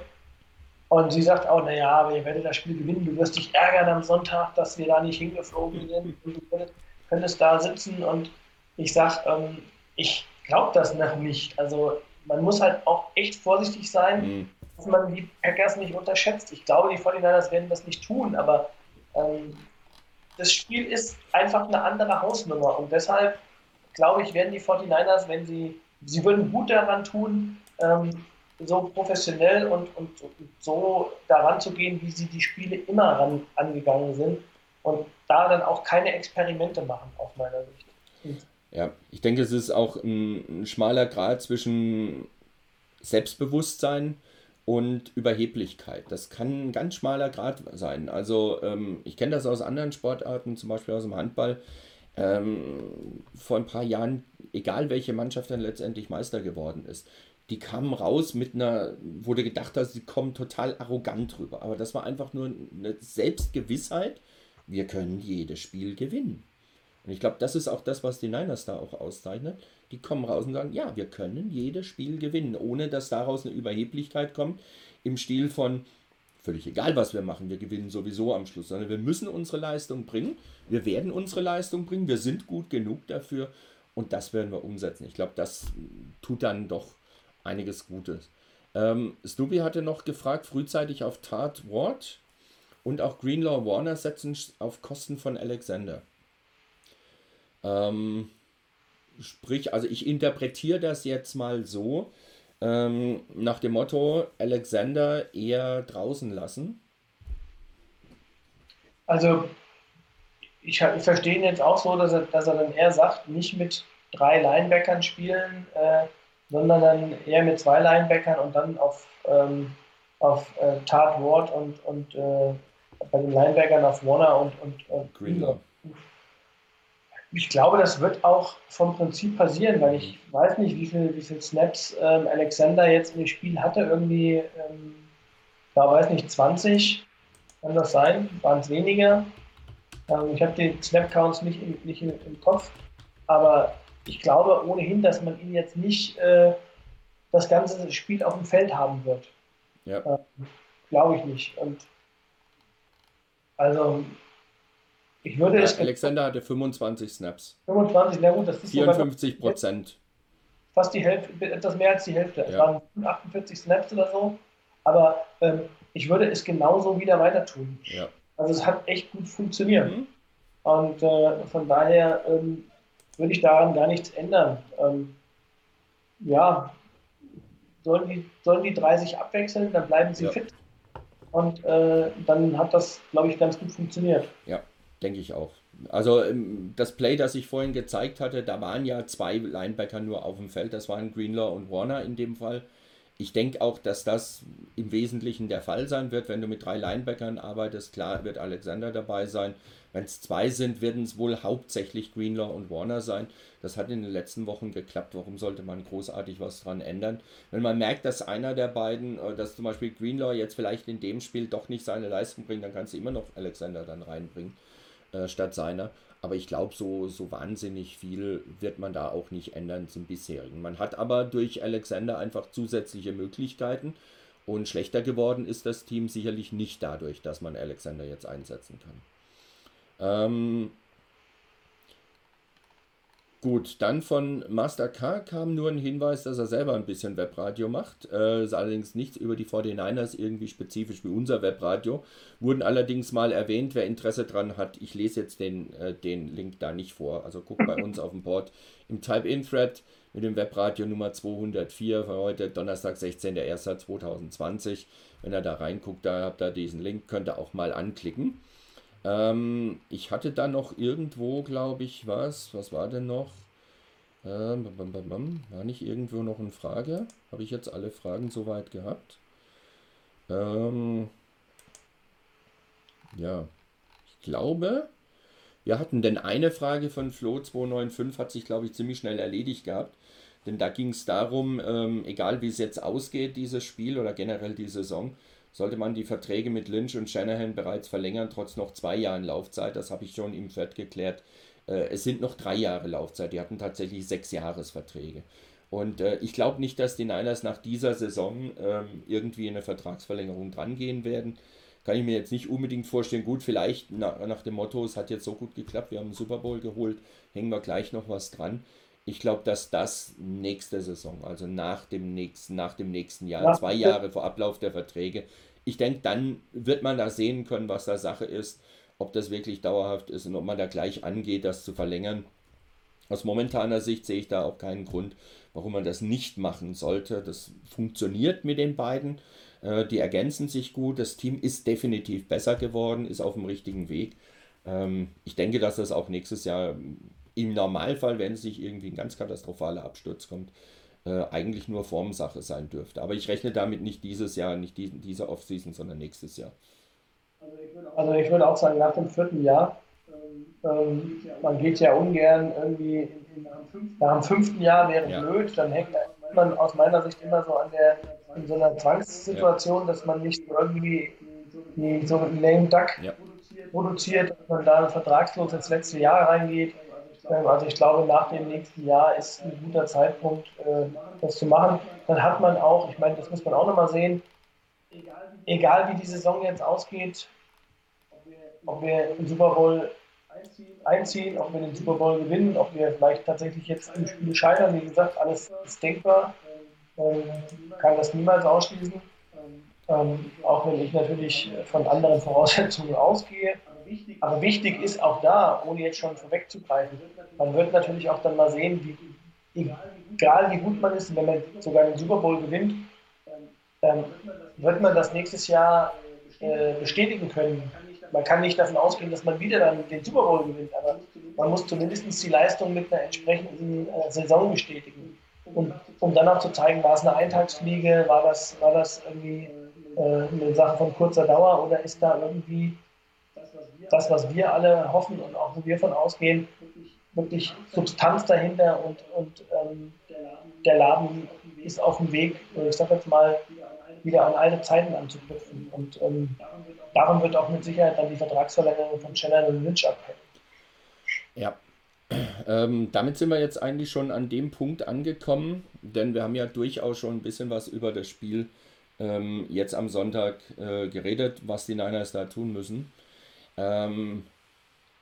Und sie sagt auch, naja, aber ihr werdet das Spiel gewinnen, du wirst dich ärgern am Sonntag, dass wir da nicht hingeflogen sind. Und du könntest da sitzen. Und ich sage, ähm, ich glaube das noch nicht. Also man muss halt auch echt vorsichtig sein, mhm. Dass man die Packers nicht unterschätzt. Ich glaube, die 49ers werden das nicht tun, aber ähm, das Spiel ist einfach eine andere Hausnummer und deshalb glaube ich, werden die 49ers, wenn sie, sie würden gut daran tun, ähm, so professionell und, und, und, so daran zu gehen, wie sie die Spiele immer ran, angegangen sind und da dann auch keine Experimente machen, aus meiner Sicht. Ja, ich denke, es ist auch ein, ein schmaler Grad zwischen Selbstbewusstsein und Überheblichkeit. Das kann ein ganz schmaler Grad sein. Also ähm, ich kenne das aus anderen Sportarten, zum Beispiel aus dem Handball. Ähm, vor ein paar Jahren, egal welche Mannschaft dann letztendlich Meister geworden ist, die kamen raus mit einer, du gedacht hast, sie kommen total arrogant rüber. Aber das war einfach nur eine Selbstgewissheit, wir können jedes Spiel gewinnen. Und ich glaube, das ist auch das, was die Niners da auch auszeichnet. Die kommen raus und sagen, ja, wir können jedes Spiel gewinnen, ohne dass daraus eine Überheblichkeit kommt, im Stil von, völlig egal, was wir machen, wir gewinnen sowieso am Schluss, sondern wir müssen unsere Leistung bringen, wir werden unsere Leistung bringen, wir sind gut genug dafür und das werden wir umsetzen. Ich glaube, das tut dann doch einiges Gutes. Ähm, Stubi hatte noch gefragt, frühzeitig auf Tart Ward und auch Greenlaw Warner setzen auf Kosten von Alexander. Ähm, sprich, also ich interpretiere das jetzt mal so, ähm, nach dem Motto, Alexander eher draußen lassen. Also ich, ich verstehe ihn jetzt auch so, dass er, dass er dann eher sagt, nicht mit drei Linebackern spielen, äh, sondern dann eher mit zwei Linebackern und dann auf, ähm, auf äh, Tart Ward und, und äh, bei den Linebackern auf Warner und, und, und Greenlaw. Ich glaube, das wird auch vom Prinzip passieren, weil ich weiß nicht, wie viele wie viel Snaps ähm, Alexander jetzt im Spiel hatte. Irgendwie, ähm, da weiß nicht, 20 kann das sein, waren es weniger. Ähm, ich habe die Snap-Counts nicht, in, nicht in, im Kopf, aber ich glaube ohnehin, dass man ihn jetzt nicht äh, das ganze Spiel auf dem Feld haben wird. Ja. Ähm, glaube ich nicht. Und also ich würde es. Alexander hatte 25 Snaps. 25, na gut, das ist 54 Prozent. Fast die Hälfte, etwas mehr als die Hälfte. Es waren 48 Snaps oder so. Aber ähm, ich würde es genauso wieder weiter tun. Ja. Also es hat echt gut funktioniert. Mhm. Und äh, von daher ähm, würde ich daran gar nichts ändern. Ähm, ja, sollen die, sollen die 30 abwechseln, dann bleiben sie ja. fit. Und äh, dann hat das, glaube ich, ganz gut funktioniert. Ja. Denke ich auch. Also ähm, das Play, das ich vorhin gezeigt hatte, da waren ja zwei Linebacker nur auf dem Feld. Das waren Greenlaw und Warner in dem Fall. Ich denke auch, dass das im Wesentlichen der Fall sein wird, wenn du mit drei Linebackern arbeitest. Klar wird Alexander dabei sein. Wenn es zwei sind, werden es wohl hauptsächlich Greenlaw und Warner sein. Das hat in den letzten Wochen geklappt. Warum sollte man großartig was dran ändern? Wenn man merkt, dass einer der beiden, äh, dass zum Beispiel Greenlaw jetzt vielleicht in dem Spiel doch nicht seine Leistung bringt, dann kannst du immer noch Alexander dann reinbringen äh, statt seiner. Aber ich glaube, so, so wahnsinnig viel wird man da auch nicht ändern zum bisherigen. Man hat aber durch Alexander einfach zusätzliche Möglichkeiten und schlechter geworden ist das Team sicherlich nicht dadurch, dass man Alexander jetzt einsetzen kann. Ähm, Gut, dann von Master K kam nur ein Hinweis, dass er selber ein bisschen Webradio macht. Äh, ist allerdings nichts über die 49ers irgendwie spezifisch wie unser Webradio. Wurden allerdings mal erwähnt, wer Interesse dran hat. Ich lese jetzt den, äh, den Link da nicht vor. Also guckt bei uns auf dem Board im Type-In-Thread mit dem Webradio Nummer 204 für heute, Donnerstag, 16.01.2020. Wenn ihr da reinguckt, da habt ihr diesen Link, könnt ihr auch mal anklicken. Ähm, ich hatte da noch irgendwo, glaube ich, was. Was war denn noch? Ähm, bam, bam, bam, war nicht irgendwo noch eine Frage? Habe ich jetzt alle Fragen soweit gehabt? Ähm, ja, ich glaube, wir hatten denn eine Frage von Flo295, hat sich, glaube ich, ziemlich schnell erledigt gehabt. Denn da ging es darum, ähm, egal wie es jetzt ausgeht, dieses Spiel oder generell die Saison, sollte man die Verträge mit Lynch und Shanahan bereits verlängern, trotz noch zwei Jahren Laufzeit. Das habe ich schon im Fett geklärt. Äh, es sind noch drei Jahre Laufzeit. Die hatten tatsächlich sechs Jahresverträge. Und äh, ich glaube nicht, dass die Niners nach dieser Saison ähm, irgendwie in eine Vertragsverlängerung drangehen werden. Kann ich mir jetzt nicht unbedingt vorstellen. Gut, vielleicht nach, nach dem Motto, es hat jetzt so gut geklappt, wir haben einen Super Bowl geholt, hängen wir gleich noch was dran. Ich glaube, dass das nächste Saison, also nach dem nächsten, nach dem nächsten Jahr, ja. zwei Jahre vor Ablauf der Verträge, ich denke, dann wird man da sehen können, was da Sache ist, ob das wirklich dauerhaft ist und ob man da gleich angeht, das zu verlängern. Aus momentaner Sicht sehe ich da auch keinen Grund, warum man das nicht machen sollte. Das funktioniert mit den beiden. Äh, die ergänzen sich gut. Das Team ist definitiv besser geworden, ist auf dem richtigen Weg. Ähm, ich denke, dass das auch nächstes Jahr im Normalfall, wenn es nicht irgendwie ein ganz katastrophaler Absturz kommt, äh, eigentlich nur Formsache sein dürfte. Aber ich rechne damit nicht dieses Jahr, nicht die, diese Offseason, sondern nächstes Jahr. Also ich würde auch sagen, nach dem vierten Jahr, ähm, man geht ja ungern irgendwie in, in, nach dem fünften Jahr wäre ja. blöd, dann hängt man aus meiner Sicht immer so an der in so einer Zwangssituation, ja. dass man nicht irgendwie die, so einen lame Duck ja. produziert, dass man da vertragslos ins letzte Jahr reingeht ähm, also ich glaube, nach dem nächsten Jahr ist ein guter Zeitpunkt, äh, das zu machen. Dann hat man auch, ich meine, das muss man auch nochmal sehen, egal wie die Saison jetzt ausgeht, ob wir den Super Bowl einziehen, ob wir den Super Bowl gewinnen, ob wir vielleicht tatsächlich jetzt im Spiel scheitern, wie gesagt, alles ist denkbar, ähm, kann das niemals ausschließen. Ähm, auch wenn ich natürlich von anderen Voraussetzungen ausgehe. Aber wichtig ist auch da, ohne jetzt schon vorwegzugreifen, man wird natürlich auch dann mal sehen, wie, egal wie gut man ist, wenn man sogar den Super Bowl gewinnt, ähm, wird man das nächstes Jahr äh, bestätigen können. Man kann nicht davon ausgehen, dass man wieder dann den Super Bowl gewinnt, aber man muss zumindest die Leistung mit einer entsprechenden äh, Saison bestätigen. Und um dann auch zu zeigen, war es eine Eintagsfliege, war das, war das irgendwie äh, eine Sache von kurzer Dauer oder ist da irgendwie das, was wir alle hoffen und auch wo wir von ausgehen, wirklich Substanz dahinter und, und ähm, der Laden ist auf dem Weg, ich sage jetzt mal, wieder an alte Zeiten anzuknüpfen. Und ähm, darum wird auch mit Sicherheit dann die Vertragsverlängerung von Shannon und Lynch abhängen. Ja. Ähm, damit sind wir jetzt eigentlich schon an dem Punkt angekommen, denn wir haben ja durchaus schon ein bisschen was über das Spiel ähm, jetzt am Sonntag äh, geredet, was die Niners da tun müssen. Ähm,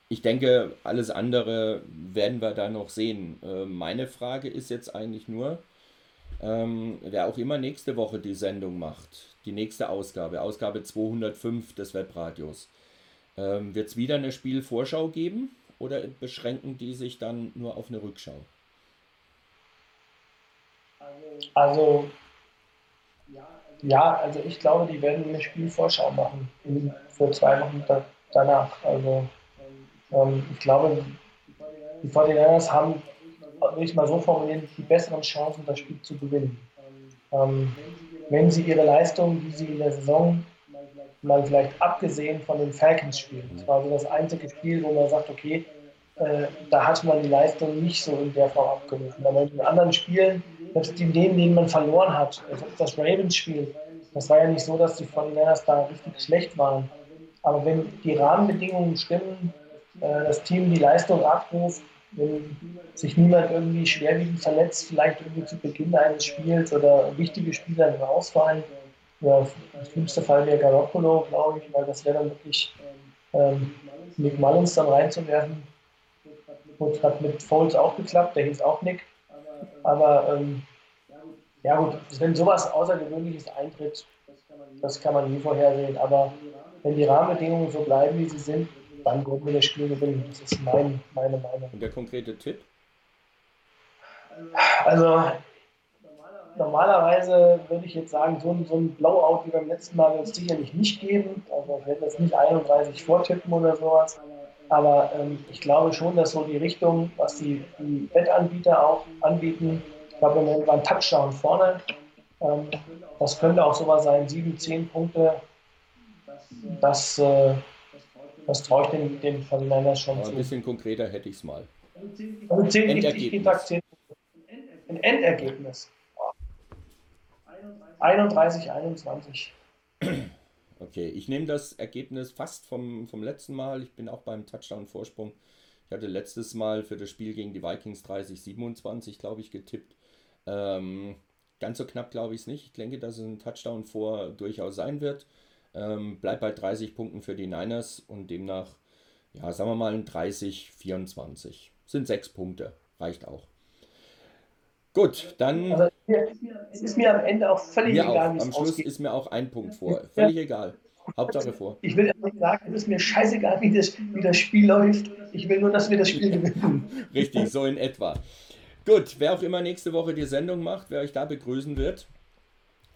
ich denke, alles andere werden wir da noch sehen. Äh, meine Frage ist jetzt eigentlich nur, ähm, wer auch immer nächste Woche die Sendung macht, die nächste Ausgabe, Ausgabe 205 des Webradios, ähm, wird es wieder eine Spielvorschau geben oder beschränken die sich dann nur auf eine Rückschau? Also, ja, also ich glaube, die werden eine Spielvorschau machen für zwei Wochen danach. Also ähm, ich glaube, die 49ers haben, will ich mal so formulieren, die besseren Chancen, das Spiel zu gewinnen. Ähm, wenn sie ihre Leistung, die sie in der Saison mal vielleicht abgesehen von den Falcons spielen, das war so das einzige Spiel, wo man sagt, okay, äh, da hat man die Leistung nicht so in der Form abgerufen. Aber in den anderen Spielen, selbst in denen, denen man verloren hat, das Ravens-Spiel, das war ja nicht so, dass die 49ers da richtig schlecht waren. Aber wenn die Rahmenbedingungen stimmen, äh, das Team die Leistung abruft, wenn sich niemand irgendwie schwerwiegend verletzt, vielleicht irgendwie zu Beginn eines Spiels oder wichtige Spieler rausfallen, ja, das schlimmste Fall wäre Garoppolo, glaube ich, weil das wäre dann wirklich ähm, Nick Mullins dann reinzuwerfen, Gut, hat mit Foles auch geklappt, der hieß auch Nick. Aber ähm, ja gut, wenn sowas Außergewöhnliches eintritt, das kann man nie vorhersehen. Aber wenn die Rahmenbedingungen so bleiben, wie sie sind, dann werden wir das Spiel gewinnen. Das ist mein, meine Meinung. Und der konkrete Tipp? Also normalerweise würde ich jetzt sagen, so ein, so ein Blowout wie beim letzten Mal wird es sicherlich nicht geben. Also ich werde jetzt nicht 31 vortippen oder sowas. Aber ähm, ich glaube schon, dass so die Richtung, was die, die Wettanbieter auch anbieten, ich glaube, wir waren Touchdown vorne. Ähm, das könnte auch sowas sein, 7, 10 Punkte. Das, äh, das traue ich den, den 49ers schon Aber zu. ein bisschen konkreter hätte ich es mal. Also 10, ich, ich Endergebnis. sag 10 Ein Endergebnis. 31, 21. Okay, ich nehme das Ergebnis fast vom, vom letzten Mal. Ich bin auch beim Touchdown-Vorsprung. Ich hatte letztes Mal für das Spiel gegen die Vikings 30, 27, glaube ich, getippt. Ähm, ganz so knapp glaube ich es nicht. Ich denke, dass es ein Touchdown vor durchaus sein wird. Ähm, bleibt bei 30 Punkten für die Niners und demnach, ja, sagen wir mal ein 30, 24. Sind sechs Punkte. Reicht auch. Gut, dann. Also es ist mir am Ende auch völlig egal, wie Am es Schluss ausgeht. ist mir auch ein Punkt vor. Völlig egal. Hauptsache vor. Ich will ehrlich sagen, es ist mir scheißegal, wie das, wie das Spiel läuft. Ich will nur, dass wir das Spiel gewinnen. Richtig, so in etwa. Gut, wer auch immer nächste Woche die Sendung macht, wer euch da begrüßen wird.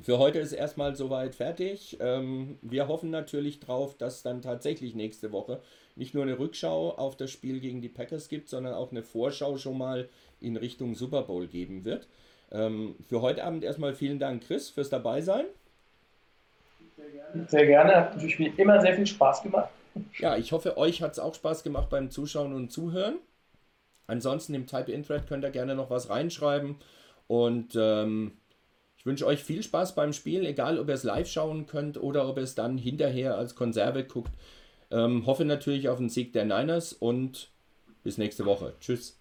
Für heute ist erstmal soweit fertig. Ähm, wir hoffen natürlich drauf, dass dann tatsächlich nächste Woche nicht nur eine Rückschau auf das Spiel gegen die Packers gibt, sondern auch eine Vorschau schon mal in Richtung Super Bowl geben wird. Ähm, für heute Abend erstmal vielen Dank, Chris, fürs Dabeisein. Sehr gerne, hat natürlich wie immer sehr viel Spaß gemacht. Ja, ich hoffe, euch hat es auch Spaß gemacht beim Zuschauen und Zuhören. Ansonsten im Type-In-Thread könnt ihr gerne noch was reinschreiben. Und ähm, ich wünsche euch viel Spaß beim Spiel, egal ob ihr es live schauen könnt oder ob ihr es dann hinterher als Konserve guckt. Ähm, hoffe natürlich auf den Sieg der Niners und bis nächste Woche. Tschüss.